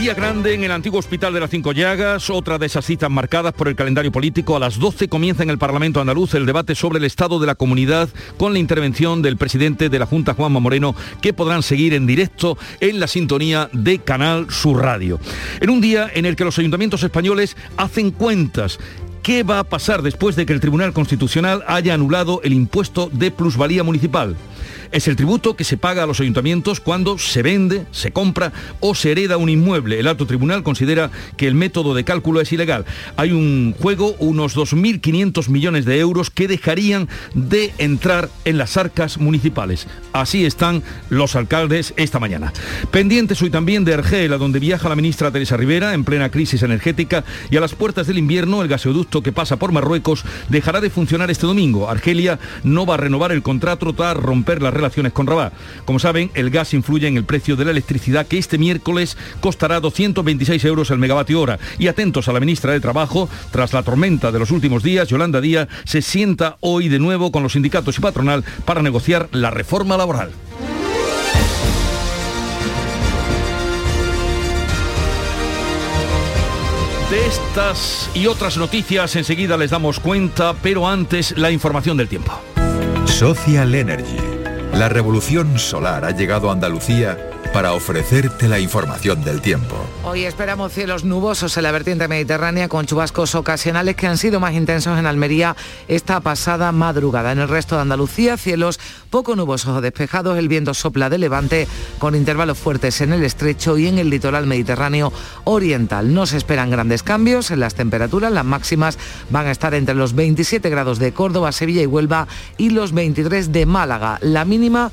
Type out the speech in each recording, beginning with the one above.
Día grande en el antiguo Hospital de las Cinco Llagas, otra de esas citas marcadas por el calendario político. A las 12 comienza en el Parlamento andaluz el debate sobre el estado de la comunidad con la intervención del presidente de la Junta, Juanma Moreno, que podrán seguir en directo en la sintonía de Canal Sur Radio. En un día en el que los ayuntamientos españoles hacen cuentas ¿Qué va a pasar después de que el Tribunal Constitucional haya anulado el impuesto de plusvalía municipal? Es el tributo que se paga a los ayuntamientos cuando se vende, se compra o se hereda un inmueble. El alto tribunal considera que el método de cálculo es ilegal. Hay un juego, unos 2.500 millones de euros que dejarían de entrar en las arcas municipales. Así están los alcaldes esta mañana. Pendientes hoy también de Argel, a donde viaja la ministra Teresa Rivera en plena crisis energética y a las puertas del invierno el gasoducto que pasa por Marruecos dejará de funcionar este domingo. Argelia no va a renovar el contrato tras romper las relaciones con Rabat. Como saben, el gas influye en el precio de la electricidad que este miércoles costará 226 euros el megavatio hora. Y atentos a la ministra de Trabajo, tras la tormenta de los últimos días, Yolanda Díaz se sienta hoy de nuevo con los sindicatos y patronal para negociar la reforma laboral. De estas y otras noticias enseguida les damos cuenta, pero antes la información del tiempo. Social Energy. La revolución solar ha llegado a Andalucía para ofrecerte la información del tiempo. Hoy esperamos cielos nubosos en la vertiente mediterránea con chubascos ocasionales que han sido más intensos en Almería esta pasada madrugada. En el resto de Andalucía, cielos poco nubosos o despejados, el viento sopla de levante con intervalos fuertes en el estrecho y en el litoral mediterráneo oriental. No se esperan grandes cambios en las temperaturas, las máximas van a estar entre los 27 grados de Córdoba, Sevilla y Huelva y los 23 de Málaga. La mínima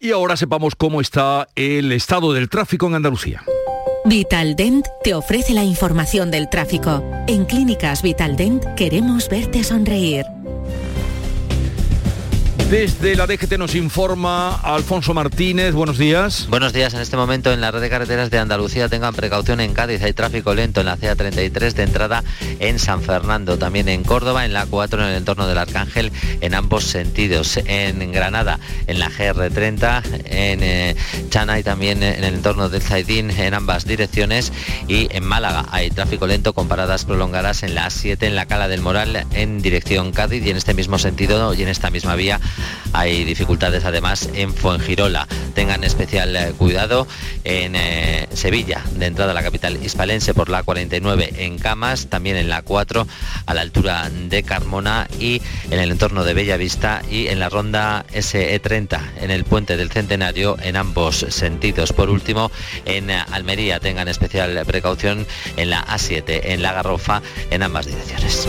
Y ahora sepamos cómo está el estado del tráfico en Andalucía. Vitaldent te ofrece la información del tráfico. En Clínicas Vitaldent queremos verte sonreír. Desde la DGT nos informa Alfonso Martínez. Buenos días. Buenos días. En este momento en la red de carreteras de Andalucía tengan precaución en Cádiz. Hay tráfico lento en la CA33 de entrada en San Fernando. También en Córdoba, en la 4 en el entorno del Arcángel en ambos sentidos. En Granada, en la GR30, en eh, Chana y también en el entorno del Zaidín en ambas direcciones. Y en Málaga hay tráfico lento con paradas prolongadas en la A7 en la Cala del Moral en dirección Cádiz y en este mismo sentido y en esta misma vía hay dificultades además en Fuengirola. Tengan especial eh, cuidado en eh, Sevilla, de entrada a la capital hispalense por la 49 en Camas, también en la 4 a la altura de Carmona y en el entorno de Bellavista y en la ronda SE30 en el puente del Centenario en ambos sentidos. Por último, en Almería tengan especial precaución en la A7 en la Garrofa en ambas direcciones.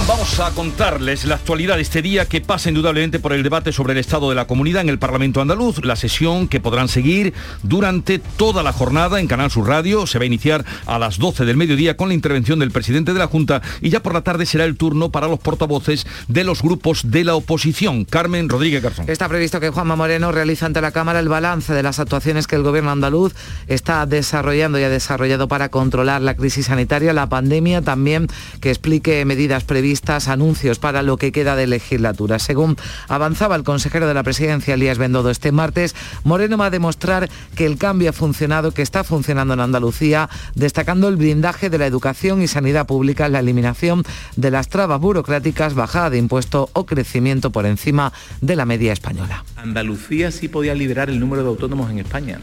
Vamos a contarles la actualidad de este día que pasa indudablemente por el debate sobre el estado de la comunidad en el Parlamento andaluz, la sesión que podrán seguir durante toda la jornada en Canal Sur Radio. Se va a iniciar a las 12 del mediodía con la intervención del presidente de la Junta y ya por la tarde será el turno para los portavoces de los grupos de la oposición. Carmen Rodríguez Garzón. Está previsto que Juanma Moreno realice ante la Cámara el balance de las actuaciones que el gobierno andaluz está desarrollando y ha desarrollado para controlar la crisis sanitaria, la pandemia, también que explique medidas previstas, anuncios para lo que queda de legislatura. Según avanzaba el consejero de la presidencia, Elías Bendodo, este martes, Moreno va a demostrar que el cambio ha funcionado, que está funcionando en Andalucía, destacando el blindaje de la educación y sanidad pública, la eliminación de las trabas burocráticas, bajada de impuestos o crecimiento por encima de la media española. Andalucía sí podía liderar el número de autónomos en España.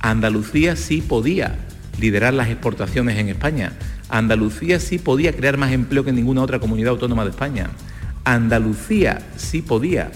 Andalucía sí podía liderar las exportaciones en España. Andalucía sí podía crear más empleo que ninguna otra comunidad autónoma de España. Andalucía sí podía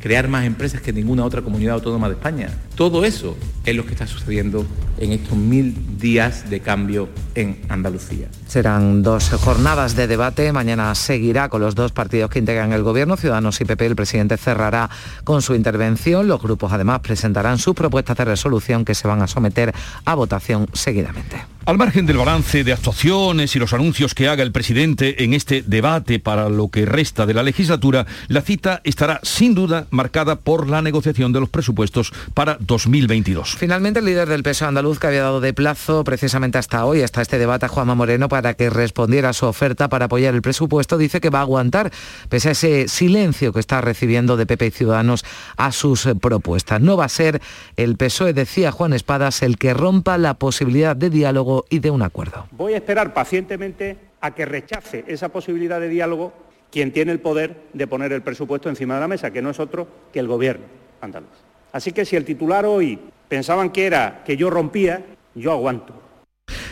crear más empresas que ninguna otra comunidad autónoma de España. Todo eso es lo que está sucediendo en estos mil días de cambio en Andalucía. Serán dos jornadas de debate. Mañana seguirá con los dos partidos que integran el Gobierno, Ciudadanos y PP. El presidente cerrará con su intervención. Los grupos además presentarán sus propuestas de resolución que se van a someter a votación seguidamente. Al margen del balance de actuaciones y los anuncios que haga el presidente en este debate para lo que resta de la legislatura, la cita estará sin duda marcada por la negociación de los presupuestos para 2022. Finalmente, el líder del peso andaluz que había dado de plazo precisamente hasta hoy, hasta este debate a Juanma Moreno para que respondiera a su oferta para apoyar el presupuesto, dice que va a aguantar pese a ese silencio que está recibiendo de PP y Ciudadanos a sus eh, propuestas. No va a ser el PSOE, decía Juan Espadas, el que rompa la posibilidad de diálogo y de un acuerdo. Voy a esperar pacientemente a que rechace esa posibilidad de diálogo quien tiene el poder de poner el presupuesto encima de la mesa, que no es otro que el gobierno andaluz. Así que si el titular hoy pensaban que era que yo rompía, yo aguanto.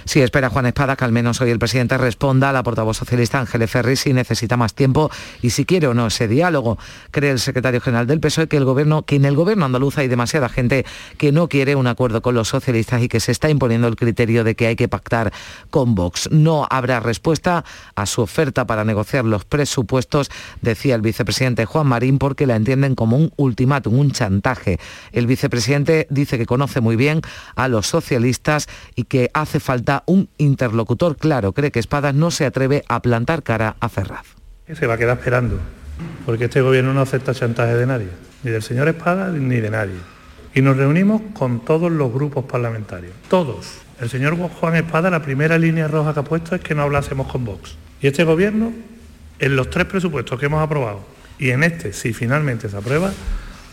Sí, espera Juan Espada que al menos hoy el presidente responda a la portavoz socialista Ángeles Ferri si necesita más tiempo y si quiere o no ese diálogo. Cree el secretario general del PSOE que, en el gobierno andaluz hay demasiada gente que no quiere un acuerdo con los socialistas y que se está imponiendo el criterio de que hay que pactar con Vox. No habrá respuesta a su oferta para negociar los presupuestos, decía el vicepresidente Juan Marín, porque la entienden como un ultimátum, un chantaje. El vicepresidente dice que conoce muy bien a los socialistas y que hace falta un interlocutor claro. Cree que Espadas no se atreve a plantar cara a Ferraz. Se va a quedar esperando, porque este gobierno no acepta chantaje de nadie, ni del señor Espadas ni de nadie. Y nos reunimos con todos los grupos parlamentarios, todos. El señor Juan Espada, la primera línea roja que ha puesto es que no hablásemos con Vox. Y este gobierno, en los tres presupuestos que hemos aprobado, y en este, si finalmente se aprueba,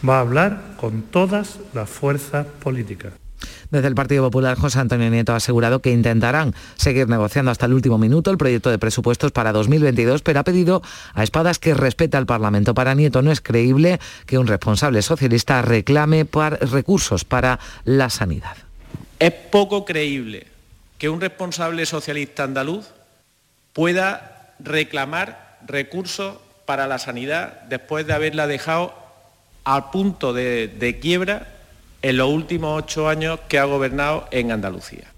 va a hablar con todas las fuerzas políticas. Desde el Partido Popular, José Antonio Nieto ha asegurado que intentarán seguir negociando hasta el último minuto el proyecto de presupuestos para 2022, pero ha pedido a Espadas que respete al Parlamento. Para Nieto no es creíble que un responsable socialista reclame recursos para la sanidad. Es poco creíble que un responsable socialista andaluz pueda reclamar recursos para la sanidad después de haberla dejado al punto de, de quiebra en los últimos ocho años que ha gobernado en Andalucía.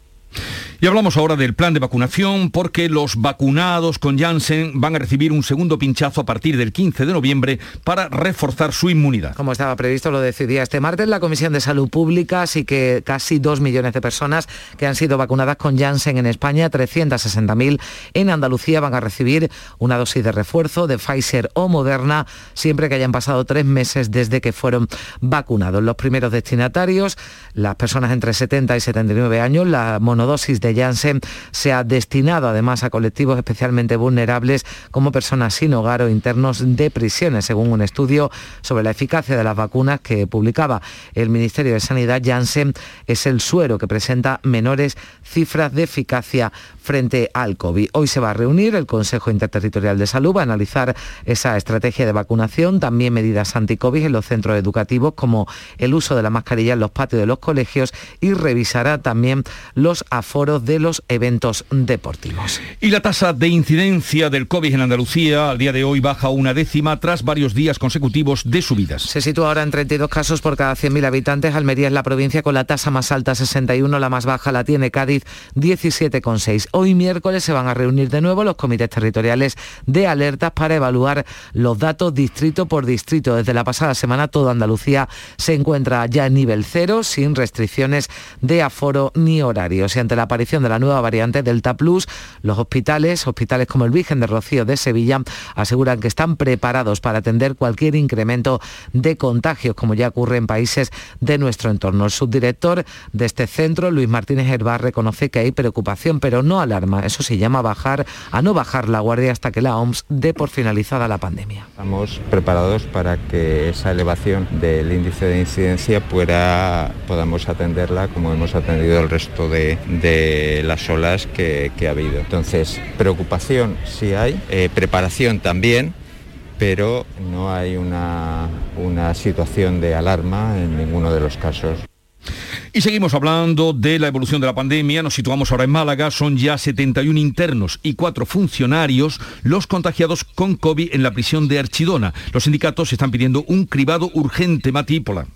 Y hablamos ahora del plan de vacunación porque los vacunados con Janssen van a recibir un segundo pinchazo a partir del 15 de noviembre para reforzar su inmunidad. Como estaba previsto, lo decidía este martes la Comisión de Salud Pública, así que casi dos millones de personas que han sido vacunadas con Janssen en España, 360.000 en Andalucía van a recibir una dosis de refuerzo de Pfizer o Moderna siempre que hayan pasado tres meses desde que fueron vacunados. Los primeros destinatarios, las personas entre 70 y 79 años, la monodosis de Janssen se ha destinado además a colectivos especialmente vulnerables como personas sin hogar o internos de prisiones, según un estudio sobre la eficacia de las vacunas que publicaba el Ministerio de Sanidad. Janssen es el suero que presenta menores cifras de eficacia frente al COVID. Hoy se va a reunir el Consejo Interterritorial de Salud, va a analizar esa estrategia de vacunación, también medidas anti-COVID en los centros educativos como el uso de la mascarilla en los patios de los colegios y revisará también los aforos de los eventos deportivos. Y la tasa de incidencia del COVID en Andalucía al día de hoy baja una décima tras varios días consecutivos de subidas. Se sitúa ahora en 32 casos por cada 100.000 habitantes. Almería es la provincia con la tasa más alta, 61, la más baja la tiene Cádiz, 17,6. Hoy miércoles se van a reunir de nuevo los comités territoriales de alertas para evaluar los datos distrito por distrito. Desde la pasada semana toda Andalucía se encuentra ya en nivel cero, sin restricciones de aforo ni horarios. Y ante la aparición de la nueva variante Delta Plus. Los hospitales, hospitales como el Virgen de Rocío de Sevilla, aseguran que están preparados para atender cualquier incremento de contagios, como ya ocurre en países de nuestro entorno. El subdirector de este centro, Luis Martínez Herbar, reconoce que hay preocupación, pero no alarma. Eso se llama bajar, a no bajar la guardia hasta que la OMS dé por finalizada la pandemia. Estamos preparados para que esa elevación del índice de incidencia pueda, podamos atenderla como hemos atendido el resto de, las olas que, ha habido. Entonces, preocupación sí hay, eh, preparación también, pero no hay una, una situación de alarma en ninguno de los casos. Y seguimos hablando de la evolución de la pandemia. Nos situamos ahora en Málaga. Son ya 71 internos y cuatro funcionarios los contagiados con COVID en la prisión de Archidona. Los sindicatos están pidiendo un cribado urgente, Matípola.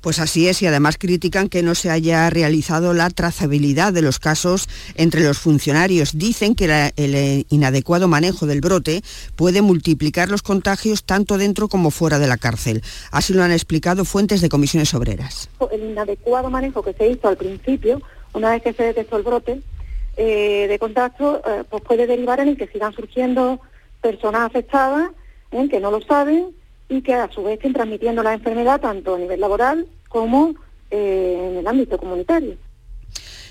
Pues así es, y además critican que no se haya realizado la trazabilidad de los casos entre los funcionarios. Dicen que el inadecuado manejo del brote puede multiplicar los contagios tanto dentro como fuera de la cárcel. Así lo han explicado fuentes de comisiones obreras. El inadecuado manejo que se hizo al principio, una vez que se detectó el brote eh, de contacto, eh, pues puede derivar en el que sigan surgiendo personas afectadas ¿eh? que no lo saben y que a su vez estén transmitiendo la enfermedad tanto a nivel laboral como eh, en el ámbito comunitario.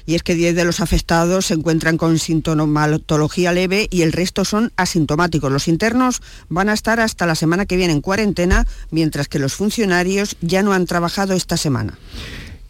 Y es que 10 de los afectados se encuentran con sintomatología leve y el resto son asintomáticos. Los internos van a estar hasta la semana que viene en cuarentena, mientras que los funcionarios ya no han trabajado esta semana.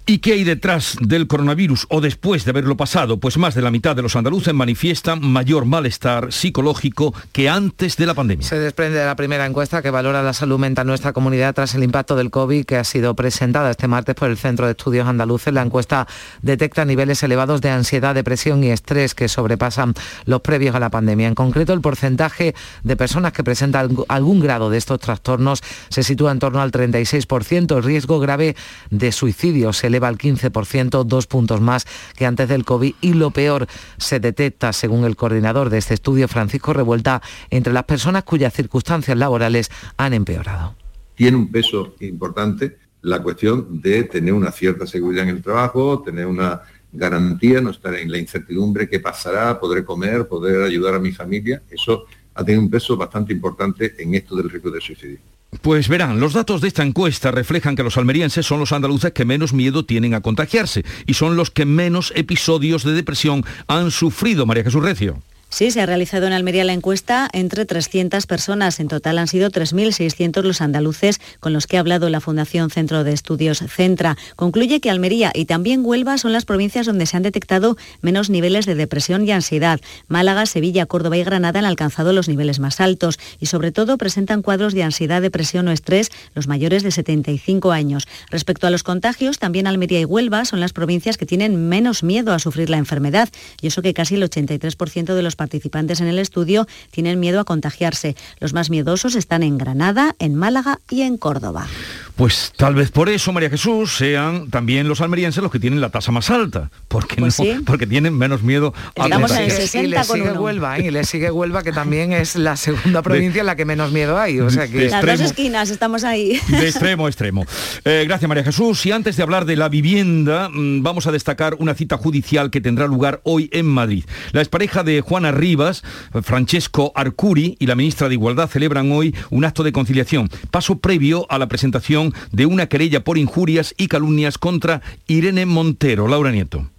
¿Y qué hay detrás del coronavirus o después de haberlo pasado? Pues más de la mitad de los andaluces manifiestan mayor malestar psicológico que antes de la pandemia. Se desprende de la primera encuesta que valora la salud mental en nuestra comunidad tras el impacto del COVID que ha sido presentada este martes por el Centro de Estudios Andaluces. La encuesta detecta niveles elevados de ansiedad, depresión y estrés que sobrepasan los previos a la pandemia. En concreto, el porcentaje de personas que presentan algún grado de estos trastornos se sitúa en torno al 36%. El riesgo grave de suicidio se eleva al 15%, dos puntos más que antes del COVID y lo peor se detecta, según el coordinador de este estudio, Francisco Revuelta, entre las personas cuyas circunstancias laborales han empeorado. Tiene un peso importante la cuestión de tener una cierta seguridad en el trabajo, tener una garantía, no estar en la incertidumbre, qué pasará, podré comer, poder ayudar a mi familia. Eso ha tenido un peso bastante importante en esto del riesgo de suicidio. Pues verán, los datos de esta encuesta reflejan que los almerienses son los andaluces que menos miedo tienen a contagiarse y son los que menos episodios de depresión han sufrido, María Jesús Recio. Sí, se ha realizado en Almería la encuesta entre 300 personas. En total han sido 3.600 los andaluces con los que ha hablado la Fundación Centro de Estudios Centra. Concluye que Almería y también Huelva son las provincias donde se han detectado menos niveles de depresión y ansiedad. Málaga, Sevilla, Córdoba y Granada han alcanzado los niveles más altos y sobre todo presentan cuadros de ansiedad, depresión o estrés los mayores de 75 años. Respecto a los contagios, también Almería y Huelva son las provincias que tienen menos miedo a sufrir la enfermedad y eso que casi el 83% de los participantes en el estudio tienen miedo a contagiarse. Los más miedosos están en Granada, en Málaga y en Córdoba. Pues tal vez por eso, María Jesús, sean también los almerienses los que tienen la tasa más alta, porque, pues porque tienen menos miedo a Estamos en 60 y le sigue Huelva, ¿eh? y le sigue Huelva, que también es la segunda provincia en la que menos miedo hay. O sea que... Las dos esquinas, estamos ahí. De extremo a extremo. Eh, gracias, María Jesús. Y antes de hablar de la vivienda, mm, vamos a destacar una cita judicial que tendrá lugar hoy en Madrid. La expareja de Juana Rivas, Francesco Arcuri, y la ministra de Igualdad celebran hoy un acto de conciliación, paso previo a la presentación de una querella por injurias y calumnias contra Irene Montero. Laura Nieto.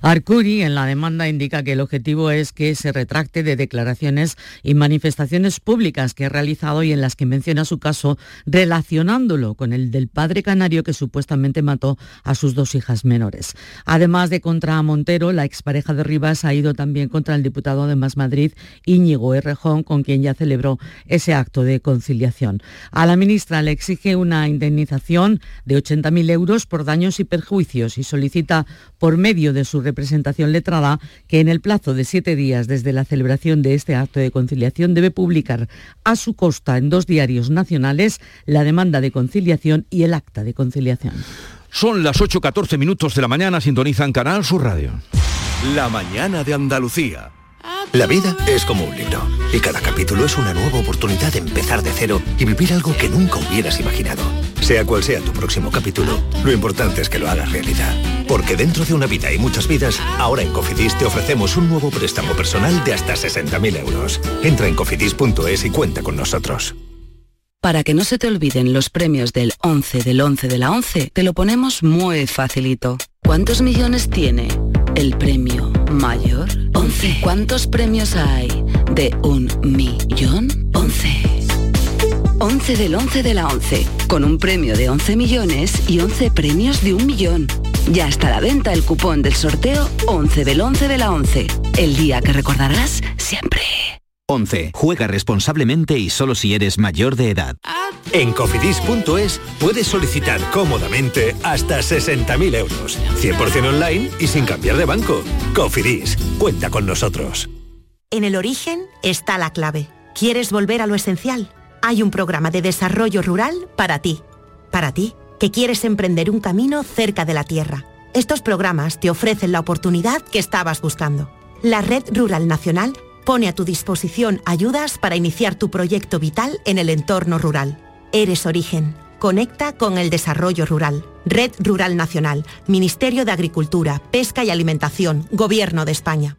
Arcuri en la demanda indica que el objetivo es que se retracte de declaraciones y manifestaciones públicas que ha realizado y en las que menciona su caso relacionándolo con el del padre canario que supuestamente mató a sus dos hijas menores. Además de contra Montero, la expareja de Rivas ha ido también contra el diputado de Más Madrid, Íñigo Errejón, con quien ya celebró ese acto de conciliación. A la ministra le exige una indemnización de 80.000 euros por daños y perjuicios y solicita por medio de su representación letrada que en el plazo de siete días desde la celebración de este acto de conciliación debe publicar a su costa en dos diarios nacionales la demanda de conciliación y el acta de conciliación. Son las 8.14 minutos de la mañana, sintonizan Canal Sur Radio. La mañana de Andalucía. La vida es como un libro y cada capítulo es una nueva oportunidad de empezar de cero y vivir algo que nunca hubieras imaginado. Sea cual sea tu próximo capítulo, lo importante es que lo hagas realidad. Porque dentro de una vida y muchas vidas, ahora en Cofidis te ofrecemos un nuevo préstamo personal de hasta 60.000 euros. Entra en cofidis.es y cuenta con nosotros. Para que no se te olviden los premios del 11 del 11 de la 11, te lo ponemos muy facilito. ¿Cuántos millones tiene el premio mayor? 11. ¿Cuántos premios hay de un millón? 11. 11 del 11 de la 11, con un premio de 11 millones y 11 premios de un millón. Ya está a la venta el cupón del sorteo 11 del 11 de la 11, el día que recordarás siempre. 11. Juega responsablemente y solo si eres mayor de edad. En cofidis.es puedes solicitar cómodamente hasta 60.000 euros, 100% online y sin cambiar de banco. Cofidis, cuenta con nosotros. En el origen está la clave. ¿Quieres volver a lo esencial? Hay un programa de desarrollo rural para ti. Para ti, que quieres emprender un camino cerca de la tierra. Estos programas te ofrecen la oportunidad que estabas buscando. La Red Rural Nacional pone a tu disposición ayudas para iniciar tu proyecto vital en el entorno rural. Eres origen. Conecta con el desarrollo rural. Red Rural Nacional, Ministerio de Agricultura, Pesca y Alimentación, Gobierno de España.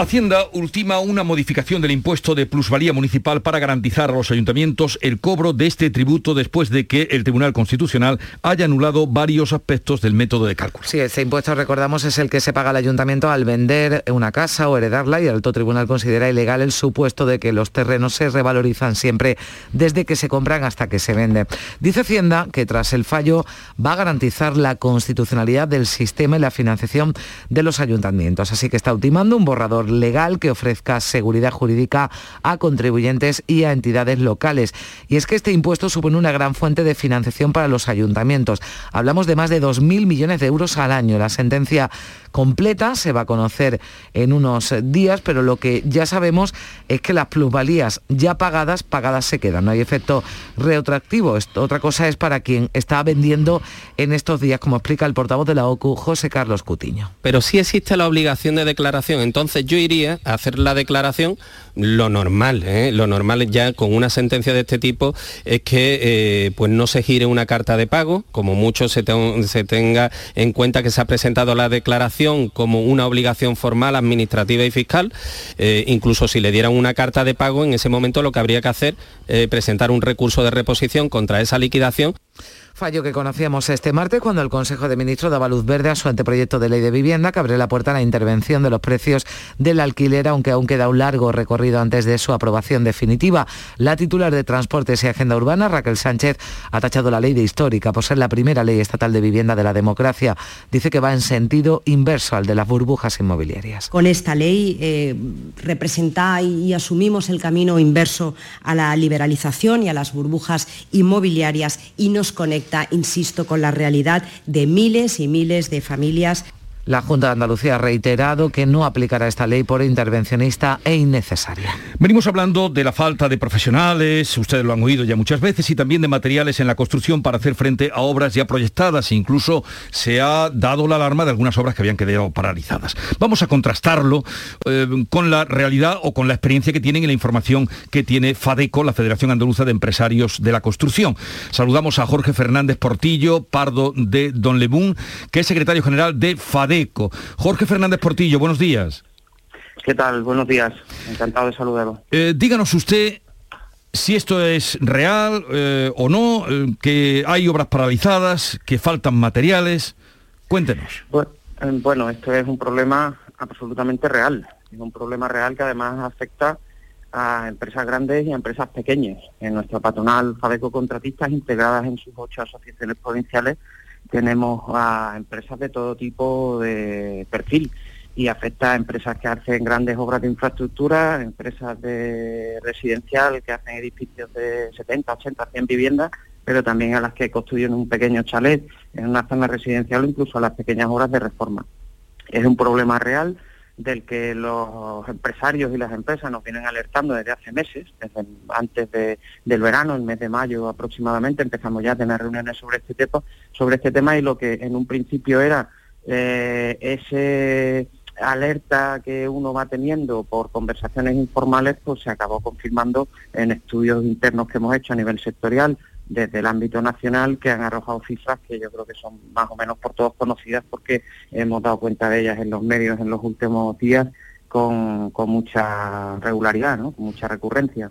Hacienda ultima una modificación del impuesto de plusvalía municipal para garantizar a los ayuntamientos el cobro de este tributo después de que el Tribunal Constitucional haya anulado varios aspectos del método de cálculo. Sí, este impuesto, recordamos, es el que se paga al ayuntamiento al vender una casa o heredarla y el Alto Tribunal considera ilegal el supuesto de que los terrenos se revalorizan siempre desde que se compran hasta que se venden. Dice Hacienda que tras el fallo va a garantizar la constitucionalidad del sistema y la financiación de los ayuntamientos. Así que está ultimando un borrador legal que ofrezca seguridad jurídica a contribuyentes y a entidades locales. Y es que este impuesto supone una gran fuente de financiación para los ayuntamientos. Hablamos de más de 2.000 millones de euros al año. La sentencia completa se va a conocer en unos días, pero lo que ya sabemos es que las plusvalías ya pagadas, pagadas se quedan. No hay efecto retroactivo. Otra cosa es para quien está vendiendo en estos días, como explica el portavoz de la OCU, José Carlos Cutiño. Pero sí existe la obligación de declaración. Entonces yo iría a hacer la declaración lo normal, ¿eh? lo normal ya con una sentencia de este tipo es que eh, pues no se gire una carta de pago, como mucho se, se, tenga en cuenta que se ha presentado la declaración como una obligación formal, administrativa y fiscal, eh, incluso si le dieran una carta de pago, en ese momento lo que habría que hacer es presentar un recurso de reposición contra esa liquidación. Fallo que conocíamos este martes cuando el Consejo de Ministros daba luz verde a su anteproyecto de ley de vivienda que abre la puerta a la intervención de los precios del alquiler, aunque aún queda un largo recorrido antes de su aprobación definitiva. La titular de Transportes y Agenda Urbana, Raquel Sánchez, ha tachado la ley de histórica por ser la primera ley estatal de vivienda de la democracia. Dice que va en sentido inverso al de las burbujas inmobiliarias. Con esta ley eh, representa y asumimos el camino inverso a la liberalización y a las burbujas inmobiliarias y nos conecta insisto, con la realidad de miles y miles de familias la Junta de Andalucía ha reiterado que no aplicará esta ley por intervencionista e innecesaria. Venimos hablando de la falta de profesionales, ustedes lo han oído ya muchas veces, y también de materiales en la construcción para hacer frente a obras ya proyectadas. Incluso se ha dado la alarma de algunas obras que habían quedado paralizadas. Vamos a contrastarlo eh, con la realidad o con la experiencia que tienen y la información que tiene FADECO, la Federación Andaluza de Empresarios de la Construcción. Saludamos a Jorge Fernández Portillo, Pardo de Don Lebún, que es secretario general de FADECO Jorge Fernández Portillo, buenos días. ¿Qué tal? Buenos días. Encantado de saludarlo. Eh, díganos usted si esto es real eh, o no, eh, que hay obras paralizadas, que faltan materiales. Cuéntenos. Bueno, esto es un problema absolutamente real. Es un problema real que además afecta a empresas grandes y a empresas pequeñas. En nuestra patronal Fabeco Contratistas, integradas en sus ocho asociaciones provinciales, tenemos a empresas de todo tipo de perfil y afecta a empresas que hacen grandes obras de infraestructura, empresas de residencial que hacen edificios de 70, 80, 100 viviendas, pero también a las que construyen un pequeño chalet en una zona residencial o incluso a las pequeñas obras de reforma. Es un problema real del que los empresarios y las empresas nos vienen alertando desde hace meses, desde antes del verano, el mes de mayo aproximadamente, empezamos ya a tener reuniones sobre este tema, sobre este tema y lo que en un principio era eh, ese alerta que uno va teniendo por conversaciones informales, pues se acabó confirmando en estudios internos que hemos hecho a nivel sectorial desde el ámbito nacional que han arrojado cifras que yo creo que son más o menos por todos conocidas porque hemos dado cuenta de ellas en los medios en los últimos días con, con mucha regularidad, ¿no? con mucha recurrencia.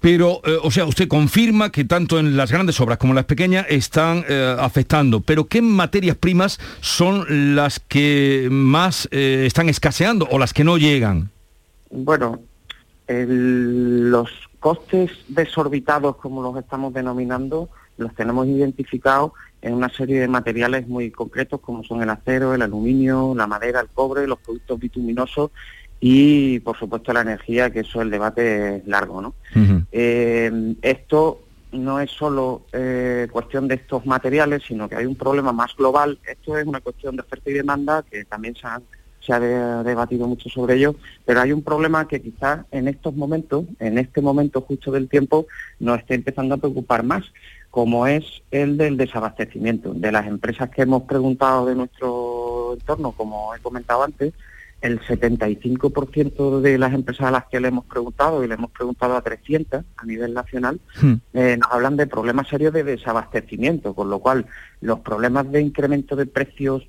Pero, eh, o sea, usted confirma que tanto en las grandes obras como en las pequeñas están eh, afectando, pero ¿qué materias primas son las que más eh, están escaseando o las que no llegan? Bueno, los costes desorbitados, como los estamos denominando, los tenemos identificados en una serie de materiales muy concretos como son el acero, el aluminio, la madera, el cobre, los productos bituminosos y por supuesto la energía, que eso el debate es largo. ¿no? Eh, esto no es solo eh, cuestión de estos materiales, sino que hay un problema más global. Esto es una cuestión de oferta y demanda que también se, se ha debatido mucho sobre ello, pero hay un problema que quizás en estos momentos, en este momento justo del tiempo, nos esté empezando a preocupar más, como es el del desabastecimiento. De las empresas que hemos preguntado de nuestro entorno, como he comentado antes, el 75% de las empresas a las que le hemos preguntado, y le hemos preguntado a 300 a nivel nacional, hmm. eh, nos hablan de problemas serios de desabastecimiento, con lo cual los problemas de incremento de precios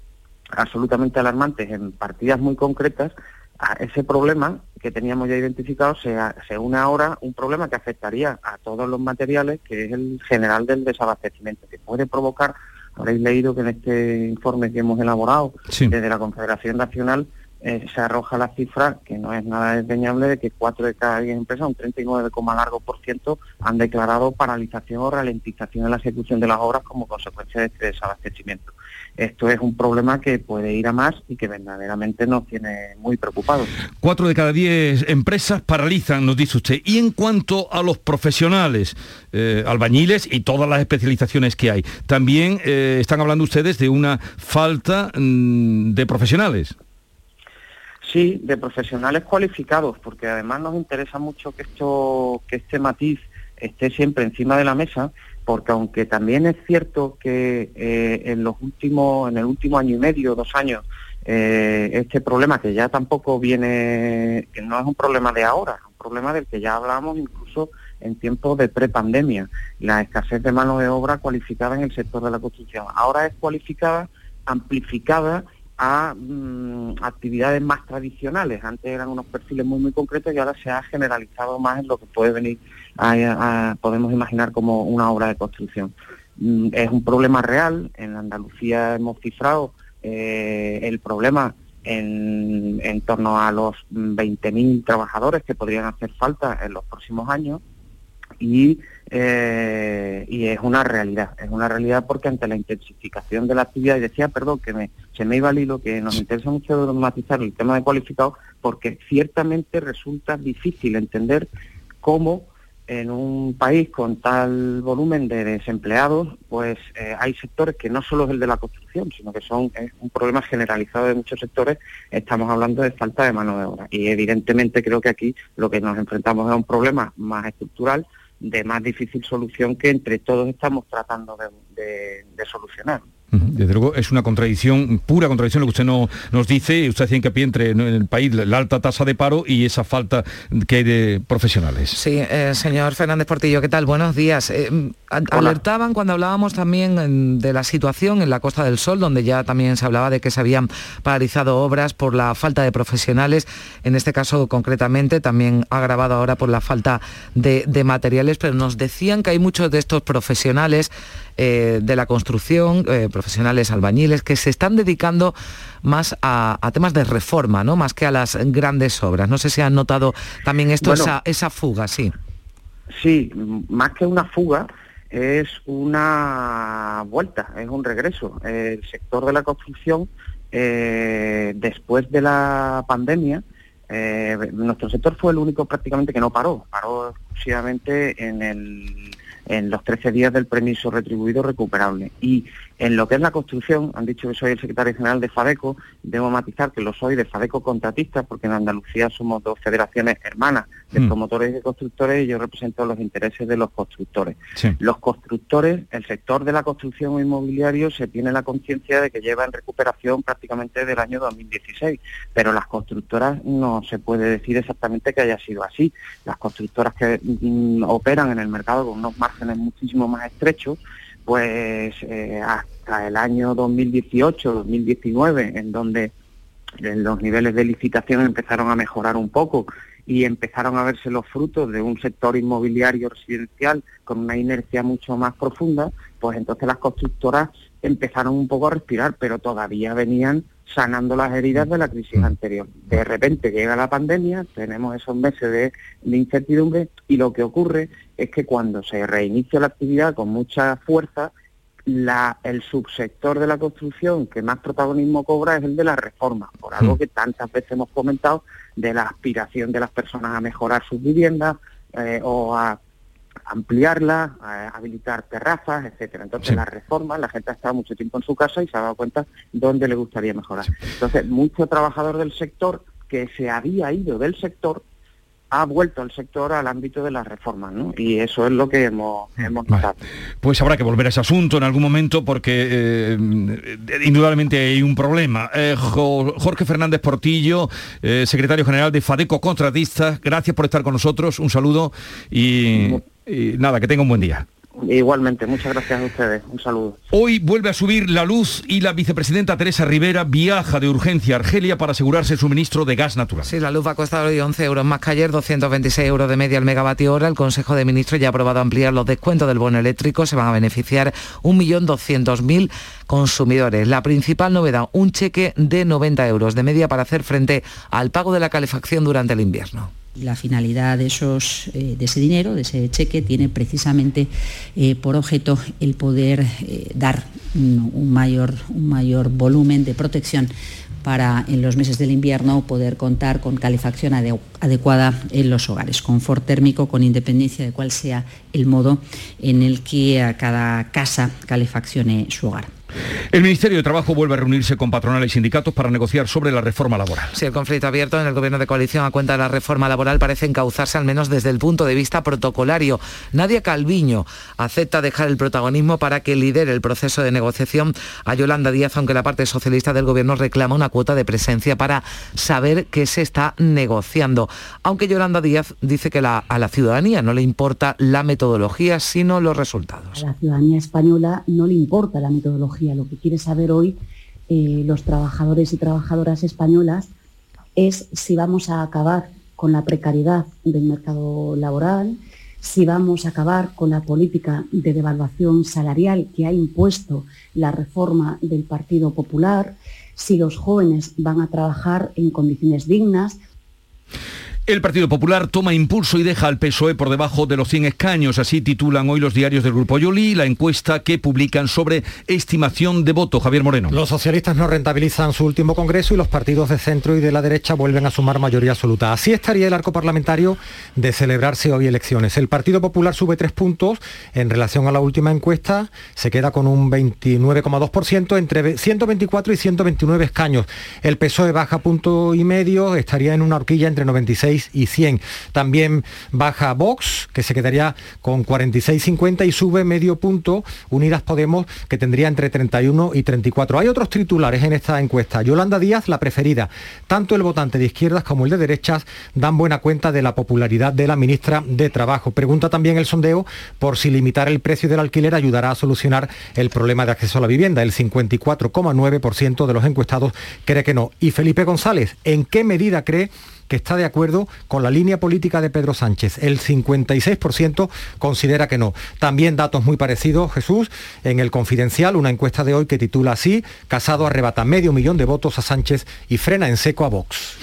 absolutamente alarmantes en partidas muy concretas, a ese problema que teníamos ya identificado se, se une ahora un problema que afectaría a todos los materiales, que es el general del desabastecimiento, que puede provocar, habréis leído que en este informe que hemos elaborado desde la Confederación Nacional, eh, se arroja la cifra, que no es nada desdeñable, de que 4 de cada 10 empresas, un 39, largo por ciento, han declarado paralización o ralentización en la ejecución de las obras como consecuencia de este desabastecimiento. Esto es un problema que puede ir a más y que verdaderamente nos tiene muy preocupados. 4 de cada 10 empresas paralizan, nos dice usted. Y en cuanto a los profesionales, eh, albañiles y todas las especializaciones que hay, también eh, están hablando ustedes de una falta mm, de profesionales. Sí, de profesionales cualificados, porque además nos interesa mucho que esto, que este matiz esté siempre encima de la mesa, porque aunque también es cierto que eh, en los últimos, en el último año y medio, dos años, eh, este problema que ya tampoco viene, que no es un problema de ahora, es un problema del que ya hablábamos incluso en tiempos de prepandemia, la escasez de mano de obra cualificada en el sector de la construcción. Ahora es cualificada, amplificada a mm, actividades más tradicionales. Antes eran unos perfiles muy muy concretos y ahora se ha generalizado más en lo que puede venir podemos imaginar como una obra de construcción. Mm, es un problema real. En Andalucía hemos cifrado eh, el problema en, en torno a los 20.000 trabajadores que podrían hacer falta en los próximos años y, eh, y es una realidad, es una realidad porque ante la intensificación de la actividad, y decía, perdón, que me, se me iba al hilo, que nos interesa mucho matizar el tema de cualificados, porque ciertamente resulta difícil entender cómo en un país con tal volumen de desempleados, pues eh, hay sectores que no solo es el de la construcción, sino que son un problema generalizado de muchos sectores, estamos hablando de falta de mano de obra. Y evidentemente creo que aquí lo que nos enfrentamos es un problema más estructural, de más difícil solución que entre todos estamos tratando de, solucionar. Desde luego es una contradicción, pura contradicción lo que usted no, nos dice, usted hace hincapié entre en el país la alta tasa de paro y esa falta que hay de profesionales. Sí, eh, señor Fernández Portillo, ¿qué tal? Buenos días. Eh, alertaban cuando hablábamos también de la situación en la Costa del Sol, donde ya también se hablaba de que se habían paralizado obras por la falta de profesionales, en este caso concretamente, también agravado ahora por la falta de, de materiales, pero nos decían que hay muchos de estos profesionales eh, de la construcción, eh, profesionales albañiles, que se están dedicando más a, temas de reforma, ¿no? Más que a las grandes obras. No sé si han notado también esto, esa, fuga, sí. Sí, más que una fuga, es una vuelta, es un regreso. El sector de la construcción, eh, después de la pandemia, nuestro sector fue el único prácticamente que no paró, paró exclusivamente en el en los 13 días del permiso retribuido recuperable. Y En lo que es la construcción, han dicho que soy el secretario general de FADECO, debo matizar que lo soy de FADECO contratistas, porque en Andalucía somos dos federaciones hermanas de Mm. promotores y de constructores y yo represento los intereses de los constructores. Sí. Los constructores, el sector de la construcción inmobiliario se tiene la conciencia de que lleva en recuperación prácticamente del año 2016, pero las constructoras no se puede decir exactamente que haya sido así. Las constructoras que mm, operan en el mercado con unos márgenes muchísimo más estrechos, pues eh, hasta el año 2018-2019, en donde los niveles de licitación empezaron a mejorar un poco y empezaron a verse los frutos de un sector inmobiliario residencial con una inercia mucho más profunda, pues entonces las constructoras empezaron un poco a respirar, pero todavía venían sanando las heridas de la crisis anterior. De repente llega la pandemia, tenemos esos meses de, de incertidumbre y lo que ocurre es que cuando se reinicia la actividad con mucha fuerza, la- el subsector de la construcción que más protagonismo cobra es el de la reforma, por algo que tantas veces hemos comentado de la aspiración de las personas a mejorar sus viviendas eh, o a ampliarlas, a habilitar terrazas, etcétera. Entonces la reforma, la gente ha estado mucho tiempo en su casa y se ha dado cuenta dónde le gustaría mejorar. Entonces, mucho trabajador del sector que se había ido del sector ha vuelto al sector al ámbito de las reformas, ¿no? Y eso es lo que hemos, hemos. Pues habrá que volver a ese asunto en algún momento porque eh, indudablemente hay un problema. Eh, Jo- Jorge Fernández Portillo, eh, secretario general de Fadeco Contratistas, gracias por estar con nosotros, un saludo y, y nada, que tenga un buen día. Igualmente, muchas gracias a ustedes. Un saludo. Hoy vuelve a subir la luz y la vicepresidenta Teresa Rivera viaja de urgencia a Argelia para asegurarse el suministro de gas natural. Sí, la luz va a costar hoy 11 euros más que ayer, 226 euros de media al megavatio hora. El Consejo de Ministros ya ha aprobado ampliar los descuentos del bono eléctrico. Se van a beneficiar 1.200.000 consumidores. La principal novedad, un cheque de 90 euros de media para hacer frente al pago de la calefacción durante el invierno. La finalidad de, esos, eh, de ese dinero, de ese cheque, tiene precisamente eh, por objeto el poder eh, dar un, mayor, un mayor volumen de protección para en los meses del invierno poder contar con calefacción ade- adecuada en los hogares, confort térmico con independencia de cuál sea el modo en el que a cada casa calefaccione su hogar. El Ministerio de Trabajo vuelve a reunirse con patronales y sindicatos para negociar sobre la reforma laboral. Si el conflicto abierto en el gobierno de coalición a cuenta de la reforma laboral parece encauzarse al menos desde el punto de vista protocolario. Nadia Calviño acepta dejar el protagonismo para que lidere el proceso de negociación a Yolanda Díaz, aunque la parte socialista del gobierno reclama una cuota de presencia para saber qué se está negociando. Aunque Yolanda Díaz dice que la- a la ciudadanía no le importa la metodología, sino los resultados. A la ciudadanía española no le importa la metodología, lo que quiere saber hoy eh, los trabajadores y trabajadoras españolas es si vamos a acabar con la precariedad del mercado laboral, si vamos a acabar con la política de devaluación salarial que ha impuesto la reforma del Partido Popular, si los jóvenes van a trabajar en condiciones dignas, El Partido Popular toma impulso y deja al PSOE por debajo de los 100 escaños, así titulan hoy los diarios del Grupo Yoli la encuesta que publican sobre estimación de voto. Javier Moreno. Los socialistas no rentabilizan su último congreso y los partidos de centro y de la derecha vuelven a sumar mayoría absoluta. Así estaría el arco parlamentario de celebrarse hoy elecciones. El Partido Popular sube tres puntos en relación a la última encuesta, se queda con un 29,2% entre 124 y 129 escaños. El PSOE baja punto y medio, estaría en una horquilla entre 96 y 100. También baja Vox, que se quedaría con 46,50 y sube medio punto Unidas Podemos, que tendría entre 31 y 34. Hay otros titulares en esta encuesta. Yolanda Díaz, la preferida. Tanto el votante de izquierdas como el de derechas dan buena cuenta de la popularidad de la ministra de Trabajo. Pregunta también el sondeo por si limitar el precio del alquiler ayudará a solucionar el problema de acceso a la vivienda. El 54,9% de los encuestados cree que no. Y Felipe González, ¿en qué medida cree que está de acuerdo con la línea política de Pedro Sánchez. El 56% considera que no. También datos muy parecidos, Jesús, en el Confidencial, una encuesta de hoy que titula así, Casado arrebata medio millón de votos a Sánchez y frena en seco a Vox.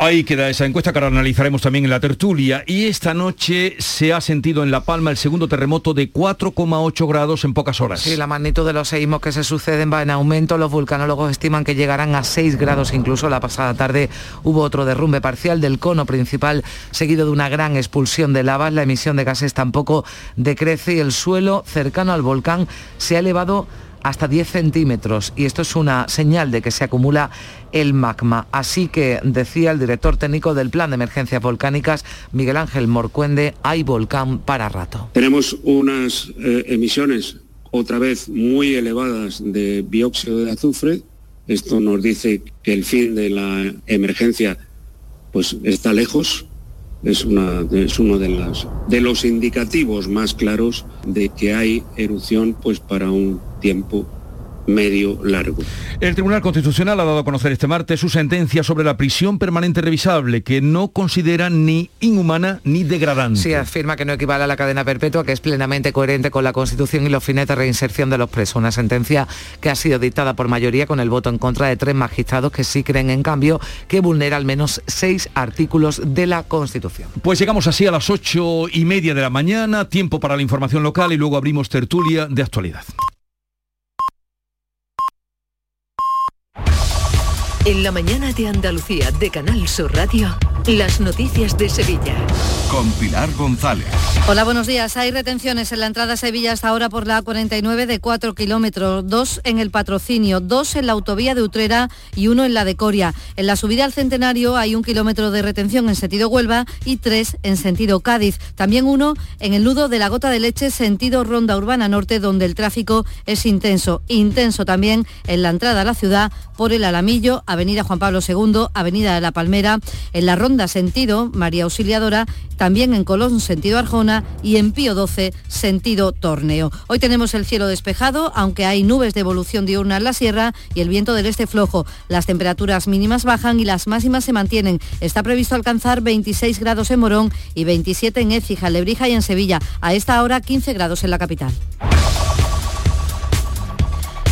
Ahí queda esa encuesta que ahora analizaremos también en la tertulia. Y esta noche se ha sentido en La Palma el segundo terremoto de 4,8 grados en pocas horas. Sí, la magnitud de los seísmos que se suceden va en aumento. Los vulcanólogos estiman que llegarán a 6 grados incluso. La pasada tarde hubo otro derrumbe parcial del cono principal, seguido de una gran expulsión de lavas. La emisión de gases tampoco decrece y el suelo cercano al volcán se ha elevado hasta 10 centímetros y esto es una señal de que se acumula el magma. Así que decía el director técnico del Plan de Emergencias Volcánicas, Miguel Ángel Morcuende, hay volcán para rato. Tenemos unas eh, emisiones otra vez muy elevadas de dióxido de azufre. Esto nos dice que el fin de la emergencia pues está lejos. Es, una, es uno de, de los indicativos más claros de que hay erupción pues para un tiempo medio largo. El Tribunal Constitucional ha dado a conocer este martes su sentencia sobre la prisión permanente revisable, que no considera ni inhumana ni degradante. Sí, afirma que no equivale a la cadena perpetua, que es plenamente coherente con la Constitución y los fines de reinserción de los presos. Una sentencia que ha sido dictada por mayoría con el voto en contra de tres magistrados que sí creen, en cambio, que vulnera al menos seis artículos de la Constitución. Pues llegamos así a las ocho y media de la mañana, tiempo para la información local y luego abrimos tertulia de actualidad. En la mañana de Andalucía de Canal Sur Radio, las noticias de Sevilla. Con Pilar González. Hola, buenos días. Hay retenciones en la entrada a Sevilla hasta ahora por la 49 de 4 kilómetros, dos en el patrocinio, dos en la autovía de Utrera y uno en la de Coria. En la subida al centenario hay un kilómetro de retención en sentido Huelva y tres en sentido Cádiz. También uno en el nudo de la gota de leche sentido Ronda Urbana Norte, donde el tráfico es intenso. Intenso también en la entrada a la ciudad por el Alamillo, Avenida Juan Pablo II, Avenida de la Palmera, en la Ronda sentido María Auxiliadora, también en Colón sentido Arjona y en Pío 12 sentido Torneo. Hoy tenemos el cielo despejado, aunque hay nubes de evolución diurna en la sierra y el viento del este flojo. Las temperaturas mínimas bajan y las máximas se mantienen. Está previsto alcanzar 26 grados en Morón y 27 en Écija, Lebrija y en Sevilla. A esta hora 15 grados en la capital.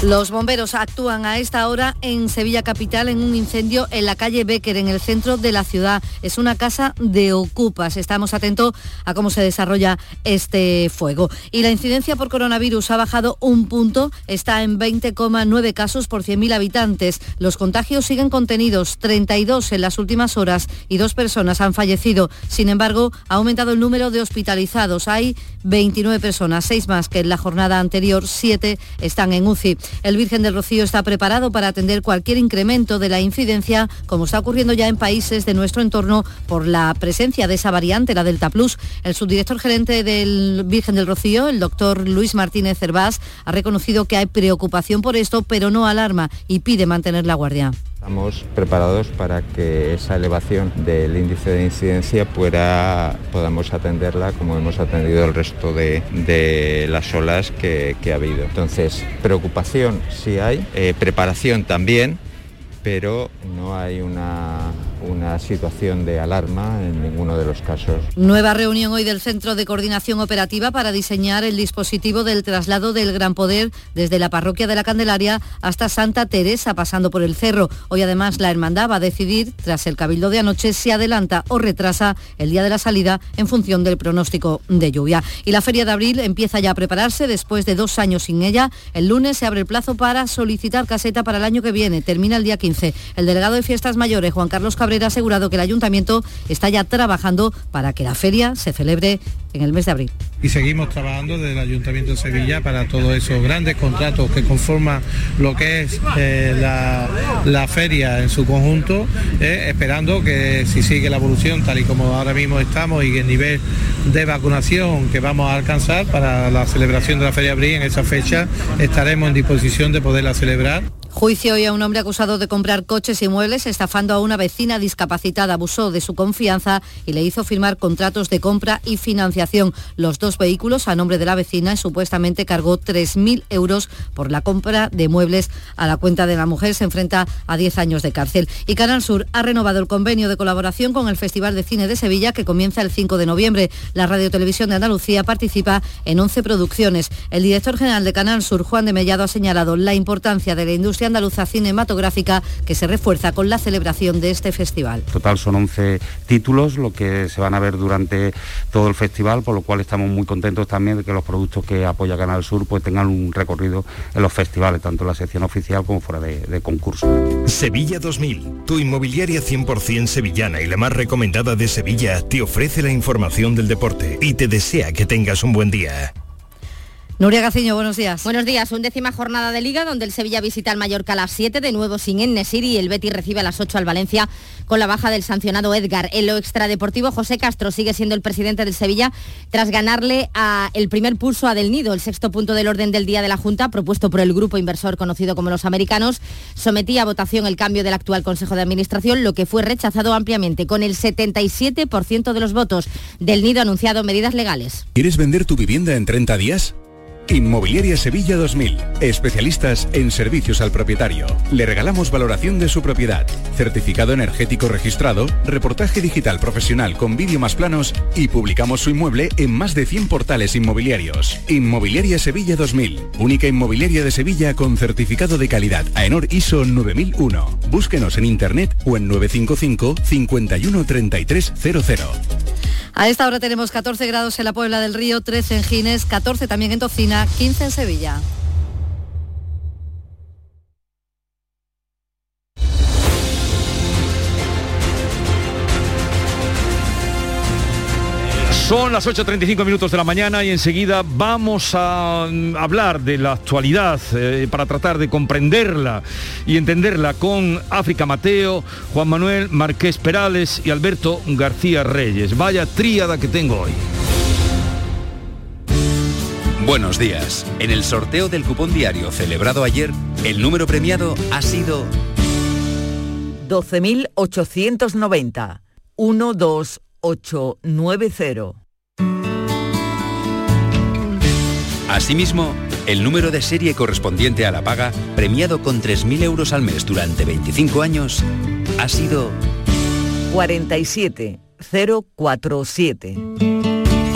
Los bomberos actúan a esta hora en Sevilla Capital en un incendio en la calle Becker, en el centro de la ciudad. Es una casa de ocupas. Estamos atentos a cómo se desarrolla este fuego. Y la incidencia por coronavirus ha bajado un punto, está en 20,9 casos por 100.000 habitantes. Los contagios siguen contenidos, 32 en las últimas horas y dos personas han fallecido. Sin embargo, ha aumentado el número de hospitalizados. Hay 29 personas, 6 más que en la jornada anterior, 7 están en UCI. El Virgen del Rocío está preparado para atender cualquier incremento de la incidencia, como está ocurriendo ya en países de nuestro entorno por la presencia de esa variante, la Delta Plus. El subdirector gerente del Virgen del Rocío, el doctor Luis Martínez Cervás, ha reconocido que hay preocupación por esto, pero no alarma y pide mantener la guardia. Estamos preparados para que esa elevación del índice de incidencia pueda, podamos atenderla como hemos atendido el resto de, las olas que, ha habido. Entonces, preocupación sí hay, eh, preparación también, pero no hay una, una situación de alarma en ninguno de los casos. Nueva reunión hoy del Centro de Coordinación Operativa para diseñar el dispositivo del traslado del Gran Poder desde la parroquia de la Candelaria hasta Santa Teresa, pasando por el cerro. Hoy además la hermandad va a decidir, tras el cabildo de anoche, si adelanta o retrasa el día de la salida en función del pronóstico de lluvia. Y la Feria de Abril empieza ya a prepararse después de dos años sin ella. El lunes se abre el plazo para solicitar caseta para el año que viene. Termina el día 15. El delegado de Fiestas Mayores, Juan Carlos Cabrera, ha asegurado que el ayuntamiento está ya trabajando para que la feria se celebre en el mes de abril. Y seguimos trabajando desde el Ayuntamiento de Sevilla para todos esos grandes contratos que conforman lo que es eh, la, feria en su conjunto, eh, esperando que si sigue la evolución tal y como ahora mismo estamos y el nivel de vacunación que vamos a alcanzar para la celebración de la Feria Abril en esa fecha, estaremos en disposición de poderla celebrar. Juicio hoy a un hombre acusado de comprar coches y muebles estafando a una vecina discapacitada. Abusó de su confianza y le hizo firmar contratos de compra y financiación. Los dos vehículos a nombre de la vecina y supuestamente cargó 3.000 euros por la compra de muebles a la cuenta de la mujer. Se enfrenta a 10 años de cárcel. Y Canal Sur ha renovado el convenio de colaboración con el Festival de Cine de Sevilla que comienza el 5 de noviembre. La Radio Televisión de Andalucía participa en 11 producciones. El director general de Canal Sur, Juan de Mellado, ha señalado la importancia de la industria andaluza cinematográfica que se refuerza con la celebración de este festival. Total son 11 títulos, lo que se van a ver durante todo el festival, por lo cual estamos muy contentos también de que los productos que apoya Canal Sur pues tengan un recorrido en los festivales, tanto en la sección oficial como fuera de, de concurso. Sevilla 2000, tu inmobiliaria 100% sevillana y la más recomendada de Sevilla, te ofrece la información del deporte y te desea que tengas un buen día. Nuria Gaciño, buenos días. Buenos días. Undécima jornada de Liga donde el Sevilla visita al Mallorca a las 7, de nuevo sin Ennesiri y el Betis recibe a las 8 al Valencia con la baja del sancionado Edgar. En lo extradeportivo, José Castro sigue siendo el presidente del Sevilla tras ganarle a el primer pulso a Del Nido, el sexto punto del orden del día de la Junta, propuesto por el grupo inversor conocido como los americanos, sometía a votación el cambio del actual Consejo de Administración, lo que fue rechazado ampliamente con el 77% de los votos. Del Nido ha anunciado medidas legales. ¿Quieres vender tu vivienda en 30 días? Inmobiliaria Sevilla 2000, especialistas en servicios al propietario. Le regalamos valoración de su propiedad, certificado energético registrado, reportaje digital profesional con vídeo más planos y publicamos su inmueble en más de 100 portales inmobiliarios. Inmobiliaria Sevilla 2000, única inmobiliaria de Sevilla con certificado de calidad AENOR ISO 9001. Búsquenos en internet o en 955 51 33 00. A esta hora tenemos 14 grados en la Puebla del Río, 13 en Gines, 14 también en Tocina, 15 en Sevilla. Son las 8.35 minutos de la mañana y enseguida vamos a mm, hablar de la actualidad eh, para tratar de comprenderla y entenderla con África Mateo, Juan Manuel Marqués Perales y Alberto García Reyes. Vaya tríada que tengo hoy. Buenos días. En el sorteo del cupón diario celebrado ayer, el número premiado ha sido 12.890. 12890. Asimismo, el número de serie correspondiente a la paga, premiado con 3.000 euros al mes durante 25 años, ha sido 47047.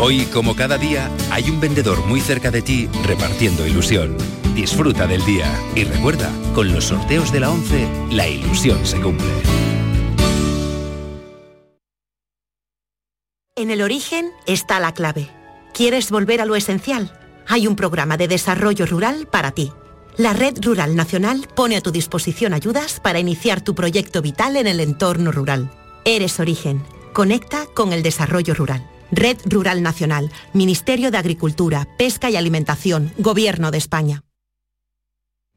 Hoy, como cada día, hay un vendedor muy cerca de ti repartiendo ilusión. Disfruta del día y recuerda, con los sorteos de la 11, la ilusión se cumple. En el origen está la clave. ¿Quieres volver a lo esencial? Hay un programa de desarrollo rural para ti. La Red Rural Nacional pone a tu disposición ayudas para iniciar tu proyecto vital en el entorno rural. Eres origen. Conecta con el desarrollo rural. Red Rural Nacional, Ministerio de Agricultura, Pesca y Alimentación, Gobierno de España.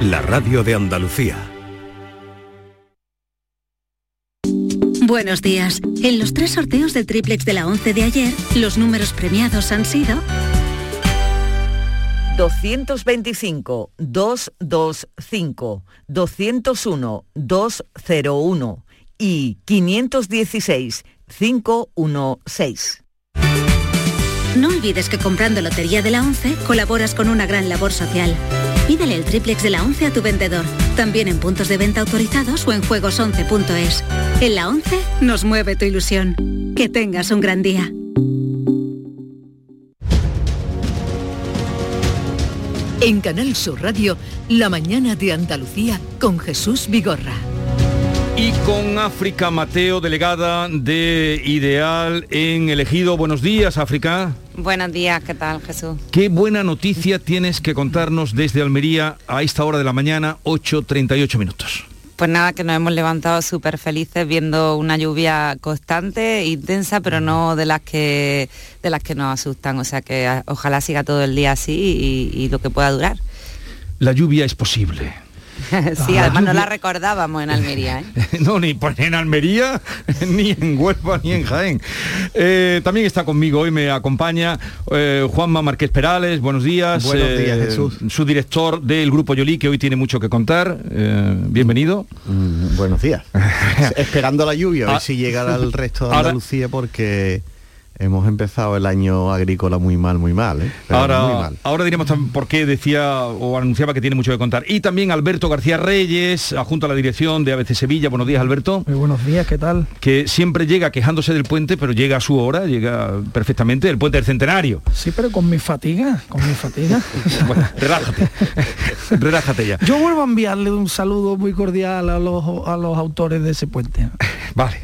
la radio de Andalucía. Buenos días. En los tres sorteos del triplex de la 11 de ayer, los números premiados han sido 225 225 201 201 y 516 516. No olvides que comprando Lotería de la 11 colaboras con una gran labor social. Pídele el triplex de la 11 a tu vendedor, también en puntos de venta autorizados o en juegos11.es. En la 11 nos mueve tu ilusión. Que tengas un gran día. En Canal Sur Radio, La mañana de Andalucía con Jesús Vigorra. Y con África Mateo, delegada de Ideal en Elegido. Buenos días, África. Buenos días, ¿qué tal, Jesús? Qué buena noticia tienes que contarnos desde Almería a esta hora de la mañana, 8.38 minutos. Pues nada, que nos hemos levantado súper felices viendo una lluvia constante, intensa, pero no de las que de las que nos asustan. O sea que ojalá siga todo el día así y, y lo que pueda durar. La lluvia es posible. sí, además no la recordábamos en Almería. ¿eh? no, ni pues, en Almería, ni en Huelva, ni en Jaén. Eh, también está conmigo, hoy me acompaña eh, Juanma Márquez Perales, buenos días. Buenos días, eh, Jesús. Su director del Grupo Yolí, que hoy tiene mucho que contar. Eh, bienvenido. Mm, buenos días. Esperando la lluvia, a ver Ah, si llega al resto de ahora- Andalucía porque hemos empezado el año agrícola muy mal, muy mal. ¿eh? ahora, muy mal. ahora diríamos también por qué decía o anunciaba que tiene mucho que contar. Y también Alberto García Reyes, adjunto a la dirección de ABC Sevilla. Buenos días, Alberto. Muy buenos días, ¿qué tal? Que siempre llega quejándose del puente, pero llega a su hora, llega perfectamente, el puente del centenario. Sí, pero con mi fatiga, con mi fatiga. bueno, relájate, relájate ya. Yo vuelvo a enviarle un saludo muy cordial a los, a los autores de ese puente. Vale.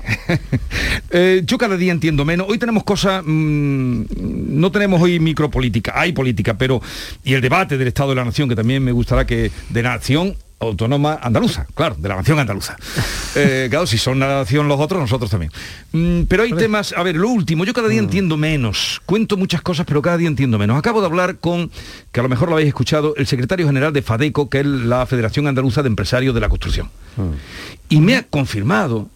eh, yo cada día entiendo menos. Hoy tenemos cosas, mmm, no tenemos hoy micropolítica, hay política, pero y el debate del Estado de la Nación, que también me gustará que de nación autónoma andaluza, claro, de la nación andaluza. Eh, claro, si son la nación los otros, nosotros también. Mm, pero hay temas, a ver, lo último, yo cada día entiendo menos, cuento muchas cosas, pero cada día entiendo menos. Acabo de hablar con, que a lo mejor lo habéis escuchado, el secretario general de FADECO, que es la Federación Andaluza de Empresarios de la Construcción. Y me ha confirmado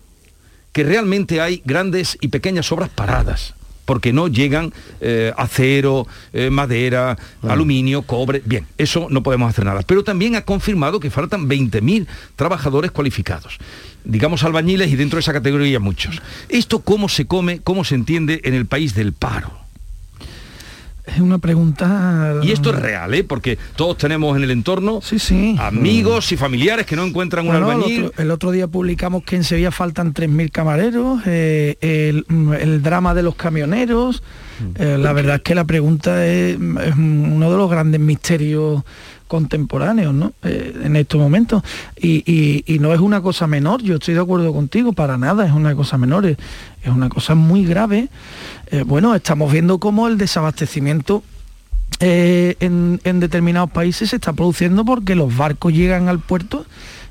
que realmente hay grandes y pequeñas obras paradas porque no llegan eh, acero, eh, madera, aluminio, cobre. Bien, eso no podemos hacer nada. Pero también ha confirmado que faltan 20.000 trabajadores cualificados. Digamos albañiles y dentro de esa categoría muchos. ¿Esto cómo se come, cómo se entiende en el país del paro? Es una pregunta... Y esto es real, ¿eh? Porque todos tenemos en el entorno amigos y familiares que no encuentran un Bueno, albañil. El otro, el otro día publicamos que en Sevilla faltan 3.000 camareros, eh, el, el drama de los camioneros. eh, la verdad es que la pregunta es, es uno de los grandes misterios contemporáneos ¿no? Eh, en estos momentos y, y- y no es una cosa menor yo estoy de acuerdo contigo para nada es una cosa menor es, es una cosa muy grave Eh, bueno estamos viendo cómo el desabastecimiento eh, en, en determinados países se está produciendo porque los barcos llegan al puerto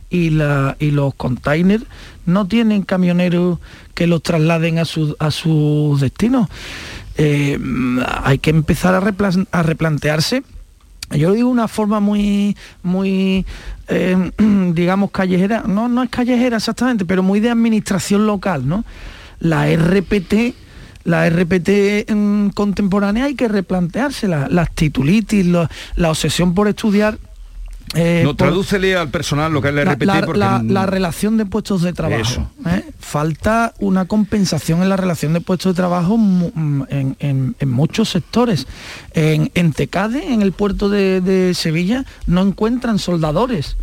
y, la- y los containers no tienen camioneros que los trasladen a sus a destinos. Eh, hay que empezar a, replan- a replantearse. Yo lo digo una forma muy, muy, digamos, callejera. No, no es callejera exactamente, pero muy de administración local, ¿no? La RPT la RPT contemporánea hay que replanteársela, las titulitis, lo- la obsesión por estudiar. eh, no, por- tradúcele al personal lo que es la, la, RPT la- porque... la- la relación de puestos de trabajo. ¿eh? Falta una compensación en la relación de puestos de trabajo mm, en, en- en muchos sectores. En, en Tecade, en el puerto de, de Sevilla, no encuentran soldadores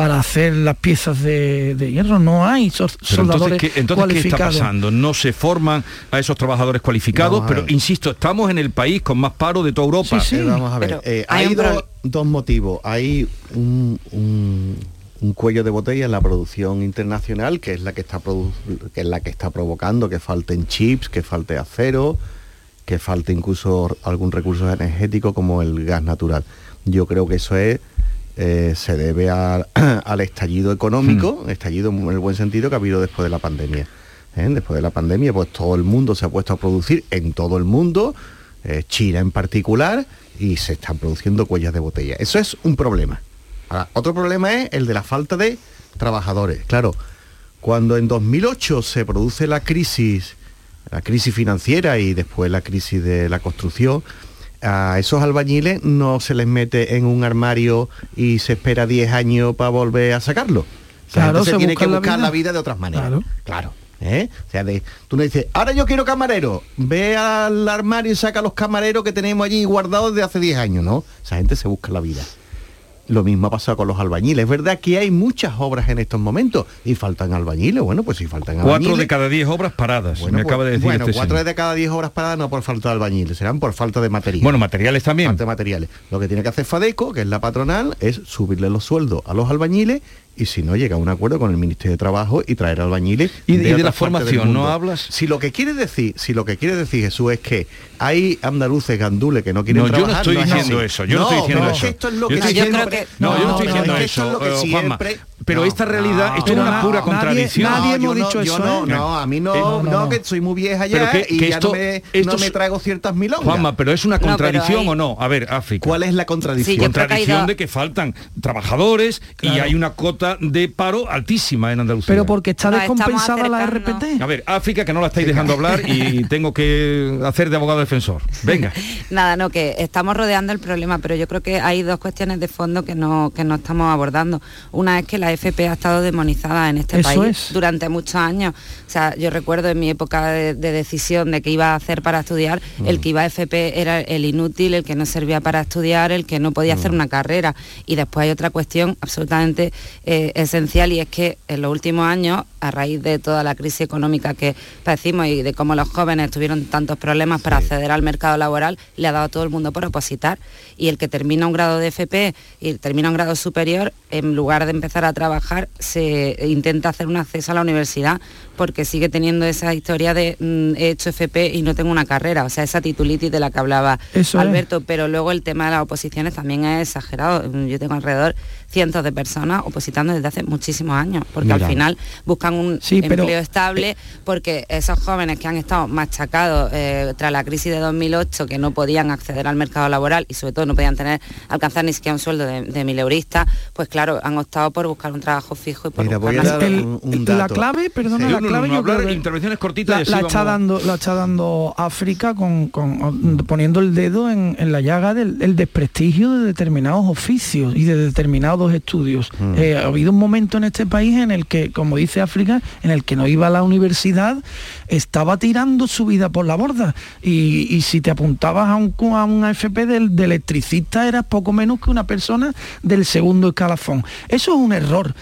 para hacer las piezas de, de hierro. No hay entonces, soldadores ¿qué, entonces, ¿qué está pasando? No se forman a esos trabajadores cualificados, pero ver. insisto, estamos en el país con más paro de toda Europa. Eh, vamos a ver, eh, hay do- dos motivos. Hay un, un- un cuello de botella en la producción internacional, que es la que está produ- que es la que está provocando que falten chips, que falte acero, que falte incluso algún recurso energético como el gas natural. Yo creo que eso es eh, se debe a- al estallido económico, estallido en el buen sentido que ha habido después de la pandemia. ¿eh? Después de la pandemia, pues todo el mundo se ha puesto a producir en todo el mundo, eh, China en particular, y se están produciendo cuellas de botella. Eso es un problema. Ahora, otro problema es el de la falta de trabajadores. Claro, cuando en 2008 se produce la crisis, la crisis financiera y después la crisis de la construcción, a esos albañiles no se les mete en un armario y se espera 10 años para volver a sacarlo. Claro, se, tiene que la buscar vida. la vida de otras maneras. Claro. Claro. ¿eh? O sea, de- tú no dices, ahora yo quiero camarero, ve al armario y saca los camareros que tenemos allí guardados desde hace 10 años, ¿no? Esa gente se busca la vida. Lo mismo ha pasado con los albañiles. Es verdad que hay muchas obras en estos momentos y faltan albañiles. Bueno, pues si faltan Cuatro albañiles... de cada diez obras paradas, Bueno, me pues- acaba de decir bueno, este cuatro señor. de cada diez obras paradas no por falta de albañiles, serán por falta de material. Bueno, materiales también. Falta de materiales. Lo que tiene que hacer Fadeco, que es la patronal, es subirle los sueldos a los albañiles y si no llega a un acuerdo con el Ministerio de Trabajo y traer albañiles. Y de- y de la formación, ¿no hablas? Si lo que quiere decir, si lo que quiere decir Jesús es que hay andaluces gandules que no quieren No, yo no estoy es diciendo eso, yo no estoy diciendo eso. esto es lo Yo que estoy no, yo no estoy diciendo es que eso, esto es lo que eh, Juanma. siempre- Pero No, esta realidad, no, esto es una no, pura contradicción. nadie hemos dicho yo eso. no, ¿eh? no. a mí no, No, no, no, no. que soy muy vieja ya que- y que ya esto- no, me, traigo ciertas milongas. Juanma, pero es una contradicción o no? A ver, África. ¿Cuál es la contradicción? Contradicción de que faltan trabajadores y hay una cota de paro altísima en Andalucía. Pero porque está descompensada la. RPT. A ver, África, que no la estáis dejando hablar y tengo que hacer de abogado defensor. Venga. Nada, no, que estamos rodeando el problema, pero yo creo que hay dos cuestiones de fondo que no, que no estamos abordando. Una es que la FP ha estado demonizada en este país durante muchos años. O sea, yo recuerdo en mi época de, decisión de qué iba a hacer para estudiar, el mm. que iba a FP era el inútil, el que no servía para estudiar, el que no podía hacer mm. una carrera. Y después hay otra cuestión absolutamente eh, esencial y es que en los últimos años, a raíz de toda la crisis económica que padecimos y de cómo los jóvenes tuvieron tantos problemas para acceder al mercado laboral, le ha dado a todo el mundo por opositar. Y el que termina un grado de FP y termina un grado superior, en lugar de empezar a trabajar, se intenta hacer un acceso a la universidad porque sigue teniendo esa historia de mm, he hecho FP y no tengo una carrera, o sea, esa titulitis de la que hablaba Alberto, pero luego el tema de las oposiciones también es exagerado. Yo tengo alrededor cientos de personas opositando desde hace muchísimos años, porque al final buscan un empleo estable, porque esos jóvenes que han estado machacados eh, tras la crisis de 2008, que no podían acceder al mercado laboral y sobre todo no podían tener alcanzar ni siquiera un sueldo de, de mil euristas, pues claro, han optado por buscar un trabajo fijo y por La clave, perdona, la clave yo intervenciones cortitas la, está dando, la está dando África con, poniendo el dedo en, la llaga del desprestigio de determinados oficios y de determinados estudios. Mm. Eh, ha habido un momento en este país en el que, como dice África, en el que no iba a la universidad, estaba tirando su vida por la borda. Y, si te apuntabas a un, a un AFP del, de electricista, eras poco menos que una persona del segundo escalafón. Eso es un error.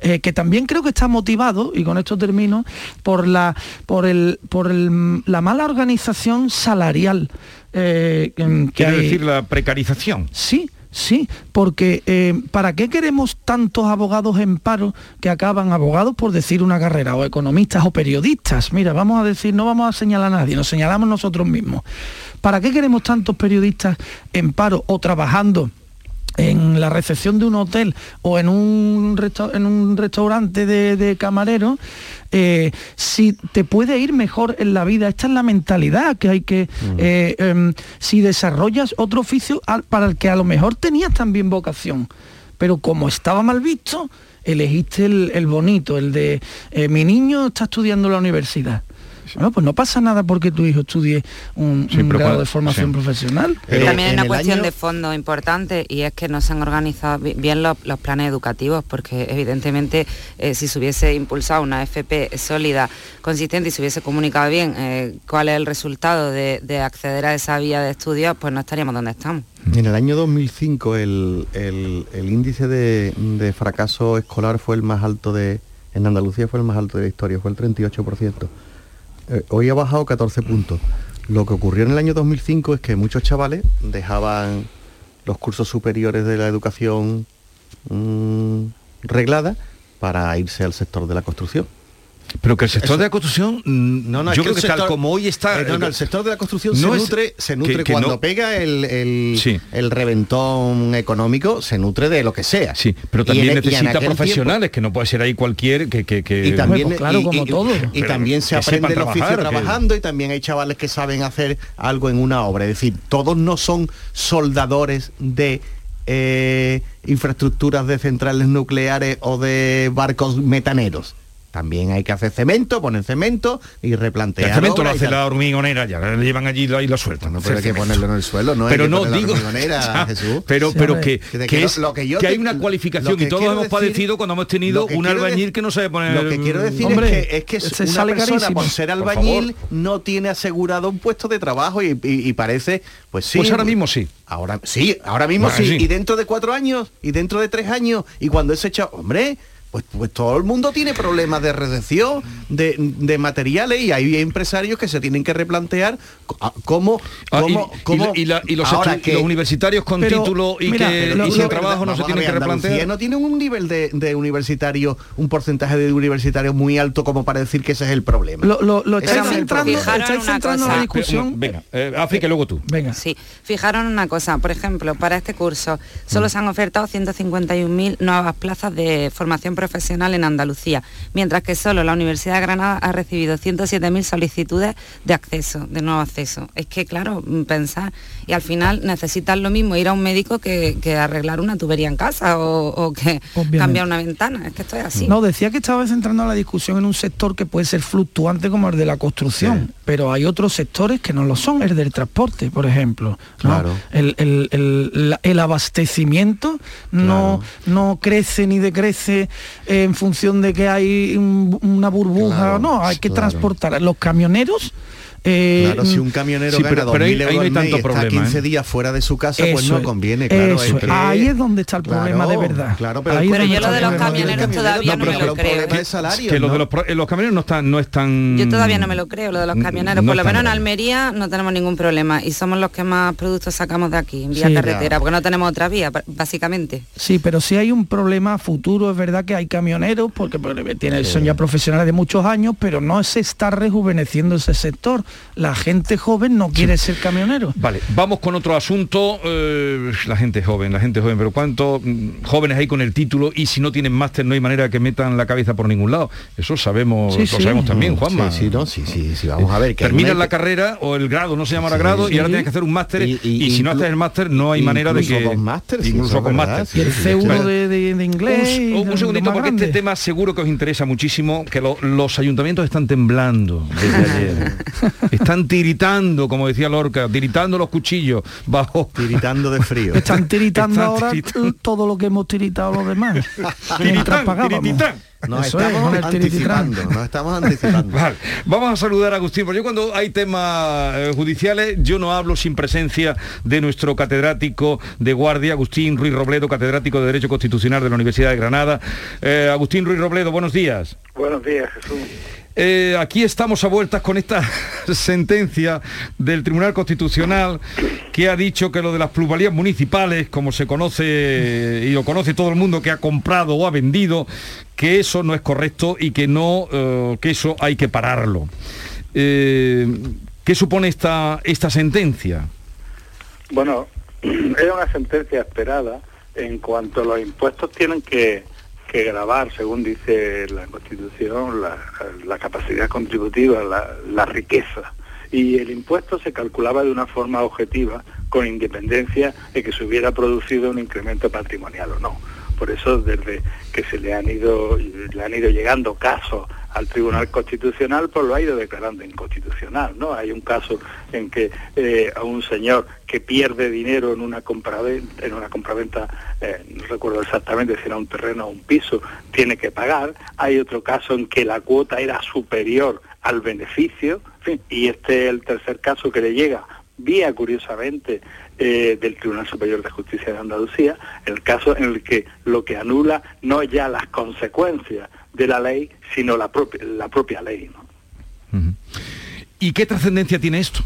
Eh, que también creo que está motivado, y con esto termino, por la, por el, por la mala organización salarial. Eh, que Quiere decir la precarización. Sí, Sí, porque eh, ¿para qué queremos tantos abogados en paro que acaban abogados por decir una carrera, o economistas o periodistas? Mira, vamos a decir, no vamos a señalar a nadie, nos señalamos nosotros mismos. ¿Para qué queremos tantos periodistas en paro o trabajando? En la recepción de un hotel o en un, en un restaurante de, camarero, eh, si te puede ir mejor en la vida. Esta es la mentalidad que hay que... Eh, em, si desarrollas otro oficio para el que a lo mejor tenías también vocación, pero como estaba mal visto, elegiste el, bonito, el de eh, mi niño está estudiando en la universidad. Bueno, pues no pasa nada porque tu hijo estudie un, grado de formación profesional. También hay una cuestión de fondo importante y es que no se han organizado bien los, planes educativos porque evidentemente eh, si se hubiese impulsado una FP sólida, consistente y se hubiese comunicado bien eh, cuál es el resultado de, acceder a esa vía de estudios, pues no estaríamos donde estamos. En el año 2005 el, índice de, de, fracaso escolar fue el más alto de, en Andalucía fue el más alto de la historia, fue el 38%. Eh, hoy ha bajado 14 puntos. Lo que ocurrió en el año 2005 es que muchos chavales dejaban los cursos superiores de la educación mm, reglada para irse al sector de la construcción. Pero que el sector de la construcción, no, no, yo creo que, tal como hoy está... Eh, no, el sector de la construcción se nutre, se nutre cuando pega el, el, reventón económico, se nutre de lo que sea. Sí, pero también necesita profesionales, que no puede ser ahí cualquier que... que, Y también, claro, como todo. Y, también se aprende el oficio trabajando y también hay chavales que saben hacer algo en una obra. Es decir, todos no son soldadores de eh, infraestructuras de centrales nucleares o de barcos metaneros también hay que hacer cemento, poner cemento y replantear. El cemento lo hace la hormigonera, ya le llevan allí y lo sueltan. No, pero hay que ponerlo en el suelo, no pero no digo, Jesús. Pero, pero que, que, es, lo que, yo que hay una cualificación y todos hemos padecido cuando hemos tenido un albañil que no sabe poner. Lo que quiero decir es que, es que una persona por ser albañil no tiene asegurado un puesto de trabajo y, parece, pues sí. Pues ahora mismo sí. Ahora sí, ahora mismo sí. Y dentro de cuatro años, y dentro de tres años, y cuando es hecho, hombre, pues, pues, todo el mundo tiene problemas de recepción de, materiales y hay empresarios que se tienen que replantear cómo, ah, cómo, y, los, universitarios con título y que sin trabajo no se tienen que replantear. no tienen un nivel de, de universitario, un porcentaje de universitarios muy alto como para decir que ese es el problema. Lo, lo, estáis centrando, en la discusión. venga, eh, África, luego tú. Venga. Sí, fijaron una cosa, por ejemplo, para este curso solo mm. se han ofertado 151.000 nuevas plazas de formación profesional profesional en Andalucía, mientras que solo la Universidad de Granada ha recibido 107.000 solicitudes de acceso, de nuevo acceso. Es que, claro, mm, pensar, y al final necesitas lo mismo ir a un médico que, arreglar una tubería en casa o, que cambiar una ventana. Es que esto es así. No, decía que estaba centrando la discusión en un sector que puede ser fluctuante como el de la construcción. pero hay otros sectores que no lo son, el del transporte, por ejemplo. Claro. El, abastecimiento no, no crece ni decrece en función de que hay una burbuja, no, hay que transportar. Los camioneros eh, claro, si un camionero gana pero, ahí, no hay tanto problema, 15 ¿eh? días fuera de su casa, pues no conviene, claro. Ahí es donde está el problema de verdad. Claro, pero, yo lo de los camioneros todavía no, me lo creo. Salario, que los, de los, los, camioneros no están, no están... Yo todavía no me lo creo, lo de los camioneros. Por lo menos en Almería no tenemos ningún problema y somos los que más productos sacamos de aquí, en vía carretera, porque no tenemos otra vía, básicamente. Sí, pero si hay un problema futuro, es verdad que hay camioneros, porque tienen, son ya profesionales de muchos años, pero no se está rejuveneciendo ese sector la gente joven no quiere ser camionero. Vale, vamos con otro asunto. Eh, la gente joven, la gente joven, pero ¿cuántos mm, jóvenes hay con el título y si no tienen máster no hay manera que metan la cabeza por ningún lado? Eso sabemos, lo sabemos también, Juanma. Sí, sí, no, sí, sí, sí, vamos a ver. Que Terminas la carrera o el grado, no se llama grado, y ahora tienes que hacer un máster y, si no haces el máster no hay manera de que... Con máster, incluso con máster. Y el C1 de, inglés. Un, segundito, porque este tema seguro que os interesa muchísimo, que los ayuntamientos están temblando desde ayer. Están tiritando, como decía Lorca, tiritando los cuchillos bajo. Tiritando de frío. Están tiritando ahora todo lo que hemos tiritado los demás. pagábamos. Nos estamos, anticipando, nos estamos anticipando. Vamos a saludar a Agustín, porque yo cuando hay temas eh, judiciales, yo no hablo sin presencia de nuestro catedrático de guardia, Agustín Ruiz Robledo, catedrático de Derecho Constitucional de la Universidad de Granada. Eh, Agustín Ruiz Robledo, buenos días. Buenos días, Jesús. Eh, aquí estamos a vueltas con esta sentencia del Tribunal Constitucional que ha dicho que lo de las plusvalías municipales, como se conoce y lo conoce todo el mundo que ha comprado o ha vendido, que eso no es correcto y que no, eh, que eso hay que pararlo. Eh, ¿Qué supone esta, esta sentencia? Bueno, es una sentencia esperada en cuanto a los impuestos tienen que que grabar, según dice la Constitución, la, capacidad contributiva, la, riqueza. Y el impuesto se calculaba de una forma objetiva, con independencia de que se hubiera producido un incremento patrimonial o no. Por eso, desde que se le han ido, le han ido llegando casos al Tribunal Constitucional, pues lo ha ido declarando inconstitucional, ¿no? Hay un caso en que eh, a un señor que pierde dinero en una compraventa, en una compraventa, eh, no recuerdo exactamente si era un terreno o un piso, tiene que pagar. Hay otro caso en que la cuota era superior al beneficio, y este es el tercer caso que le llega vía curiosamente eh, del Tribunal Superior de Justicia de Andalucía, el caso en el que lo que anula no ya las consecuencias de la ley, sino la propia, la propia ley. ¿Y qué trascendencia tiene esto?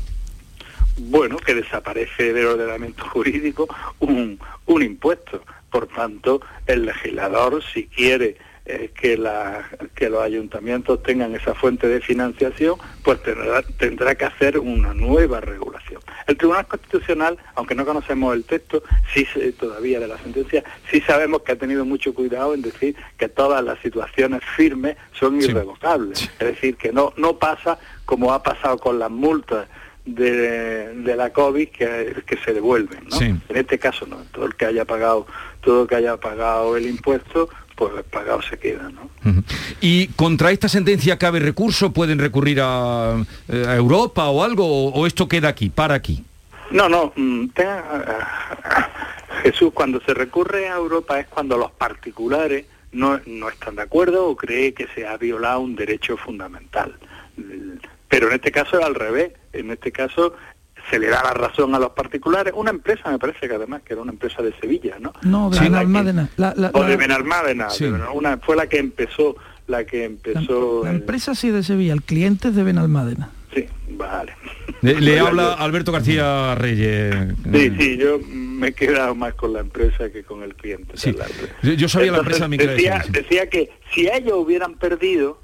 Bueno, que desaparece del ordenamiento jurídico un, un impuesto. Por tanto, el legislador, si quiere eh, que, la, que los ayuntamientos tengan esa fuente de financiación, pues tendrá, tendrá que hacer una nueva regulación. El Tribunal Constitucional, aunque no conocemos el texto, sí todavía de la sentencia, sí sabemos que ha tenido mucho cuidado en decir que todas las situaciones firmes son irrevocables. Es decir, que no, no pasa como ha pasado con las multas de, la COVID que, que se devuelven. ¿no? En este caso no, todo el que haya pagado, todo el que haya pagado el impuesto, pues pagado se queda. ¿no? ¿Y contra esta sentencia cabe recurso? ¿Pueden recurrir a, eh, Europa o algo? O, esto queda aquí, para aquí? No, no. Mm, Jesús, cuando se recurre a Europa es cuando los particulares no, no están de acuerdo o cree que se ha violado un derecho fundamental. Pero en este caso es al revés. En este caso se le da la razón a los particulares. Una empresa, me parece que además, que era una empresa de Sevilla, ¿no? No, de Benalmádena. o de Benalmádena, una, fue la que empezó, la que empezó... La, empresa sí de Sevilla, el cliente es de Benalmádena. Sí, vale. Le, habla Alberto García Reyes. Sí, sí, yo me he quedado más con la empresa que con el cliente. Sí. Yo, sabía la empresa mi decía, decía que si ellos hubieran perdido,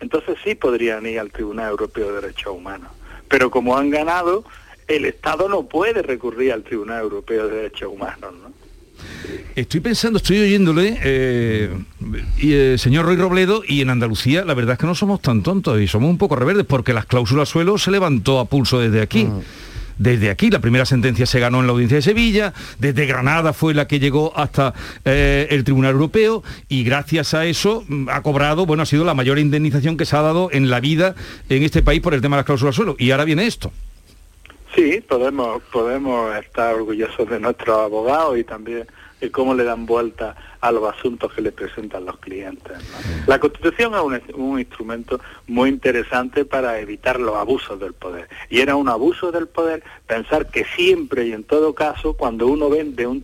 entonces sí podrían ir al Tribunal Europeo de Derechos Humanos pero como han ganado, el Estado no puede recurrir al Tribunal Europeo de Derechos Humanos. ¿no? Estoy pensando, estoy oyéndole, eh, y, eh, señor Roy Robledo, y en Andalucía la verdad es que no somos tan tontos y somos un poco reverdes porque las cláusulas suelo se levantó a pulso desde aquí. Mm. Desde aquí. La primera sentencia se ganó en la audiencia de Sevilla, desde Granada fue la que llegó hasta eh, el Tribunal Europeo y gracias a eso mm, ha cobrado, bueno, ha sido la mayor indemnización que se ha dado en la vida en este país por el tema de las cláusulas suelo. Y ahora viene esto. Sí, podemos, podemos estar orgullosos de nuestros abogados y también de cómo le dan vuelta a los asuntos que le presentan los clientes. La Constitución es un, instrumento muy interesante para evitar los abusos del poder. Y era un abuso del poder pensar que siempre y en todo caso, cuando uno vende un,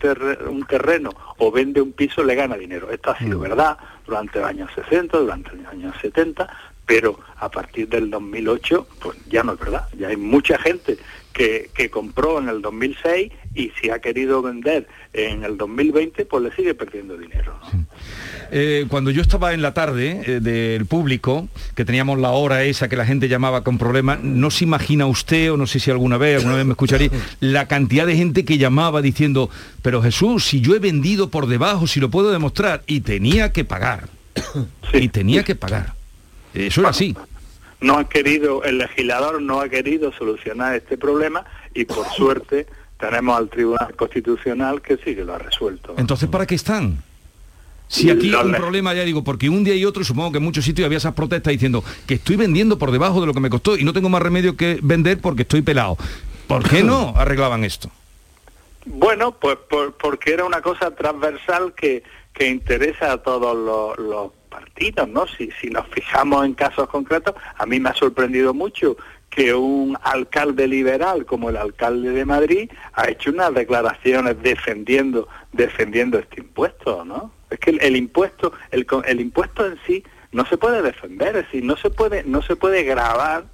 un terreno o vende un piso, le gana dinero. Esto ha sido mm. verdad durante los años 60, durante los años 70, pero a partir del 2008, pues ya no es verdad. Ya hay mucha gente que, que, compró en el 2006 y si ha querido vender en el 2020, pues le sigue perdiendo dinero. Eh, cuando yo estaba en la tarde eh, del público, que teníamos la hora esa que la gente llamaba con problemas, no se imagina usted, o no sé si alguna vez, alguna vez me escucharía, la cantidad de gente que llamaba diciendo, pero Jesús, si yo he vendido por debajo, si lo puedo demostrar, y tenía que pagar. y tenía que pagar. Eso era así. No ha querido, el legislador no ha querido solucionar este problema y por suerte tenemos al Tribunal Constitucional que sí que lo ha resuelto. Entonces, ¿para qué están? Si aquí hay un problema, ya digo, porque un día y otro, supongo que en muchos sitios había esas protestas diciendo que estoy vendiendo por debajo de lo que me costó y no tengo más remedio que vender porque estoy pelado. ¿Por qué no arreglaban esto? Bueno, pues porque era una cosa transversal que, que interesa a todos los, partidos, ¿no? Si, si nos fijamos en casos concretos, a mí me ha sorprendido mucho que un alcalde liberal como el alcalde de Madrid ha hecho unas declaraciones defendiendo defendiendo este impuesto, ¿no? Es que el, impuesto el, el, impuesto en sí no se puede defender, es decir, no se puede no se puede grabar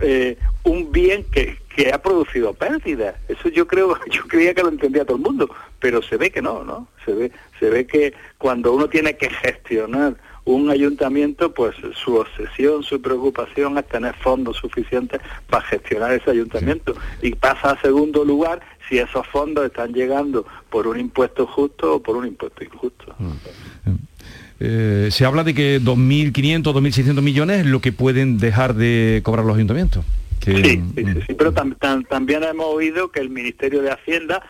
eh, un bien que, que ha producido pérdidas. Eso yo creo, yo creía que lo entendía todo el mundo, pero se ve que no, ¿no? Se ve, se ve que cuando uno tiene que gestionar un ayuntamiento, pues su obsesión, su preocupación es tener fondos suficientes para gestionar ese ayuntamiento. Y pasa a segundo lugar si esos fondos están llegando por un impuesto justo o por un impuesto injusto. Mm. Eh, se habla de que 2.500, 2.600 millones es lo que pueden dejar de cobrar los ayuntamientos. Sí, sí, sí, pero también hemos oído que el Ministerio de Hacienda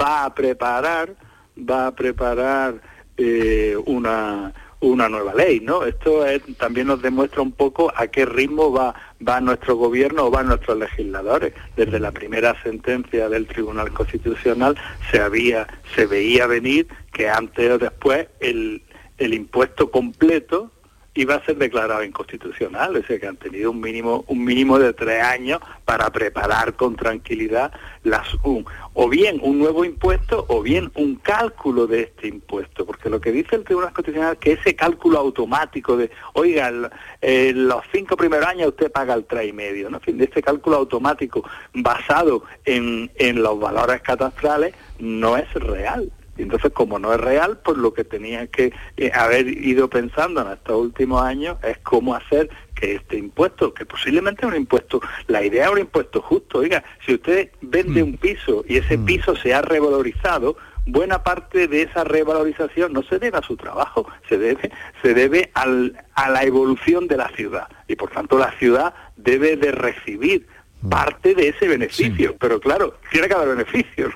va a preparar, va a preparar eh, una una nueva ley, ¿no? Esto también nos demuestra un poco a qué ritmo va, va nuestro gobierno o van nuestros legisladores. Desde la primera sentencia del Tribunal Constitucional se había, se veía venir que antes o después el, el impuesto completo iba a ser declarado inconstitucional, es decir, que han tenido un mínimo, un mínimo de tres años para preparar con tranquilidad las, o bien un nuevo impuesto o bien un cálculo de este impuesto, porque lo que dice el Tribunal Constitucional es que ese cálculo automático de, oiga, los cinco primeros años usted paga el tres y medio, ¿no? En fin, de este cálculo automático basado en, en los valores catastrales no es real. Y entonces, como no es real, pues lo que tenía que eh, haber ido pensando en estos últimos años es cómo hacer que este impuesto, que posiblemente es un impuesto, la idea es un impuesto justo. Oiga, si usted vende mm. un piso y ese mm. piso se ha revalorizado, buena parte de esa revalorización no se debe a su trabajo, se debe, se debe al, a la evolución de la ciudad. Y por tanto la ciudad debe de recibir parte de ese beneficio, pero claro, tiene que haber beneficios.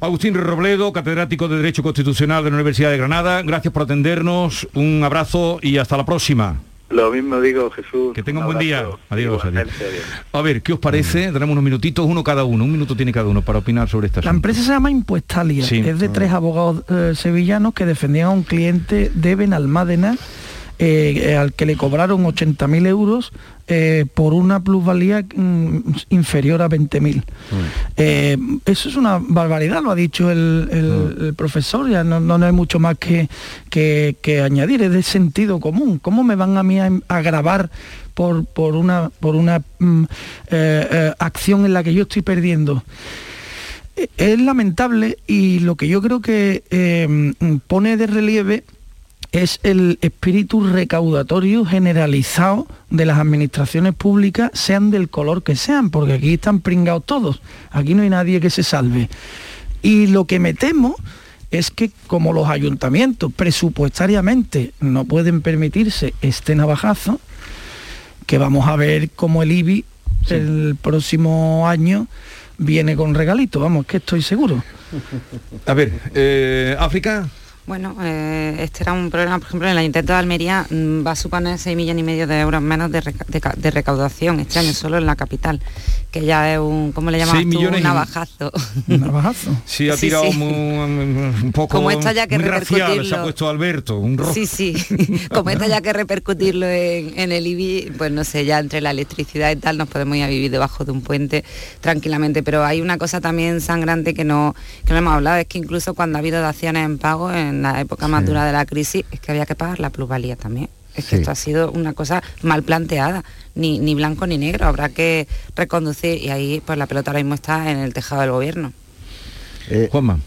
Agustín Robledo, catedrático de Derecho Constitucional de la Universidad de Granada, gracias por atendernos, un abrazo y hasta la próxima. Lo mismo digo, Jesús. Que tenga un, buen día. Adiós, A ver, ¿qué os parece? Tenemos unos minutitos, uno cada uno, un minuto tiene cada uno para opinar sobre esta La empresa se llama Impuestalia, es de tres abogados eh, sevillanos que defendían a un cliente de Benalmádena eh, al que le cobraron 80.000 euros eh, por una plusvalía mm, inferior a 20.000. Mm. Eh, eso es una barbaridad, lo ha dicho el, mm. profesor, ya no, hay mucho más que, que, añadir, es de sentido común. ¿Cómo me van a mí a, grabar por, por, una, por una acción en la que yo estoy perdiendo? Es lamentable y lo que yo creo que pone de relieve es el espíritu recaudatorio generalizado de las administraciones públicas, sean del color que sean, porque aquí están pringados todos, aquí no hay nadie que se salve. Y lo que me temo es que como los ayuntamientos presupuestariamente no pueden permitirse este navajazo, que vamos a ver como el IBI el próximo año viene con regalito, vamos, que estoy seguro. A ver, eh, África. Bueno, eh, este era un problema, por ejemplo, en el Ayuntamiento de Almería mm, va a suponer 6 millones y medio de euros menos de, recaudación este año, solo en la capital, que ya es un, ¿cómo le llamamos tú? Un navajazo. ¿Un navajazo? Sí, ha tirado un poco... Como esta ya que repercutirlo... se ha puesto Alberto, un rojo. Sí, sí, como esta ya que repercutirlo en, el IBI, pues no sé, ya entre la electricidad y tal nos podemos ir a vivir debajo de un puente tranquilamente, pero hay una cosa también sangrante que no, que no hemos hablado, es que incluso cuando ha habido daciones en pago, en la época más dura de la crisis es que había que pagar la plusvalía también. Es que esto ha sido una cosa mal planteada, ni, ni blanco ni negro, habrá que reconducir y ahí pues la pelota ahora mismo está en el tejado del gobierno. Eh, Juanma.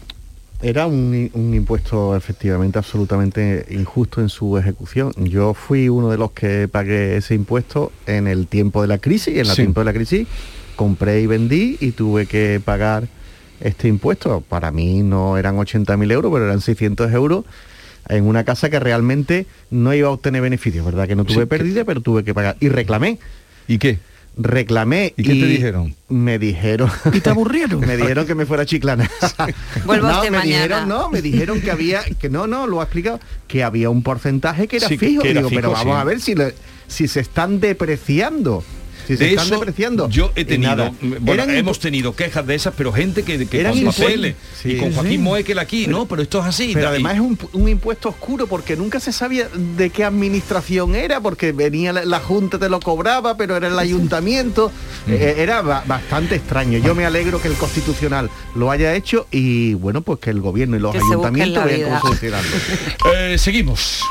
Era un, impuesto efectivamente absolutamente injusto en su ejecución. Yo fui uno de los que pagué ese impuesto en el tiempo de la crisis, en el tiempo de la crisis compré y vendí y tuve que pagar este impuesto. Para mí no eran 80.000 euros, pero eran 600 euros en una casa que realmente no iba a obtener beneficios, ¿verdad? Que no tuve pérdida, pero tuve que pagar. Y reclamé. ¿Y qué? Reclamé. ¿Y qué te dijeron? Me dijeron. ¿Y te aburrieron? me dijeron que me fuera chiclana. Vuelvo no, me dijeron, no, me dijeron que había, que no, no, lo ha explicado, que había un porcentaje que era fijo. Digo, pero vamos a ver si, si se están depreciando si se están depreciando. Yo he tenido, bueno, hemos tenido quejas de esas, pero gente que, que con papeles y con Joaquín Moekel aquí, no, pero esto es así. Pero además es un, impuesto oscuro porque nunca se sabía de qué administración era, porque venía la, Junta te lo cobraba, pero era el ayuntamiento. Eh, era bastante extraño. Yo me alegro que el Constitucional lo haya hecho y bueno, pues que el gobierno y los ayuntamientos vean cómo eh, seguimos.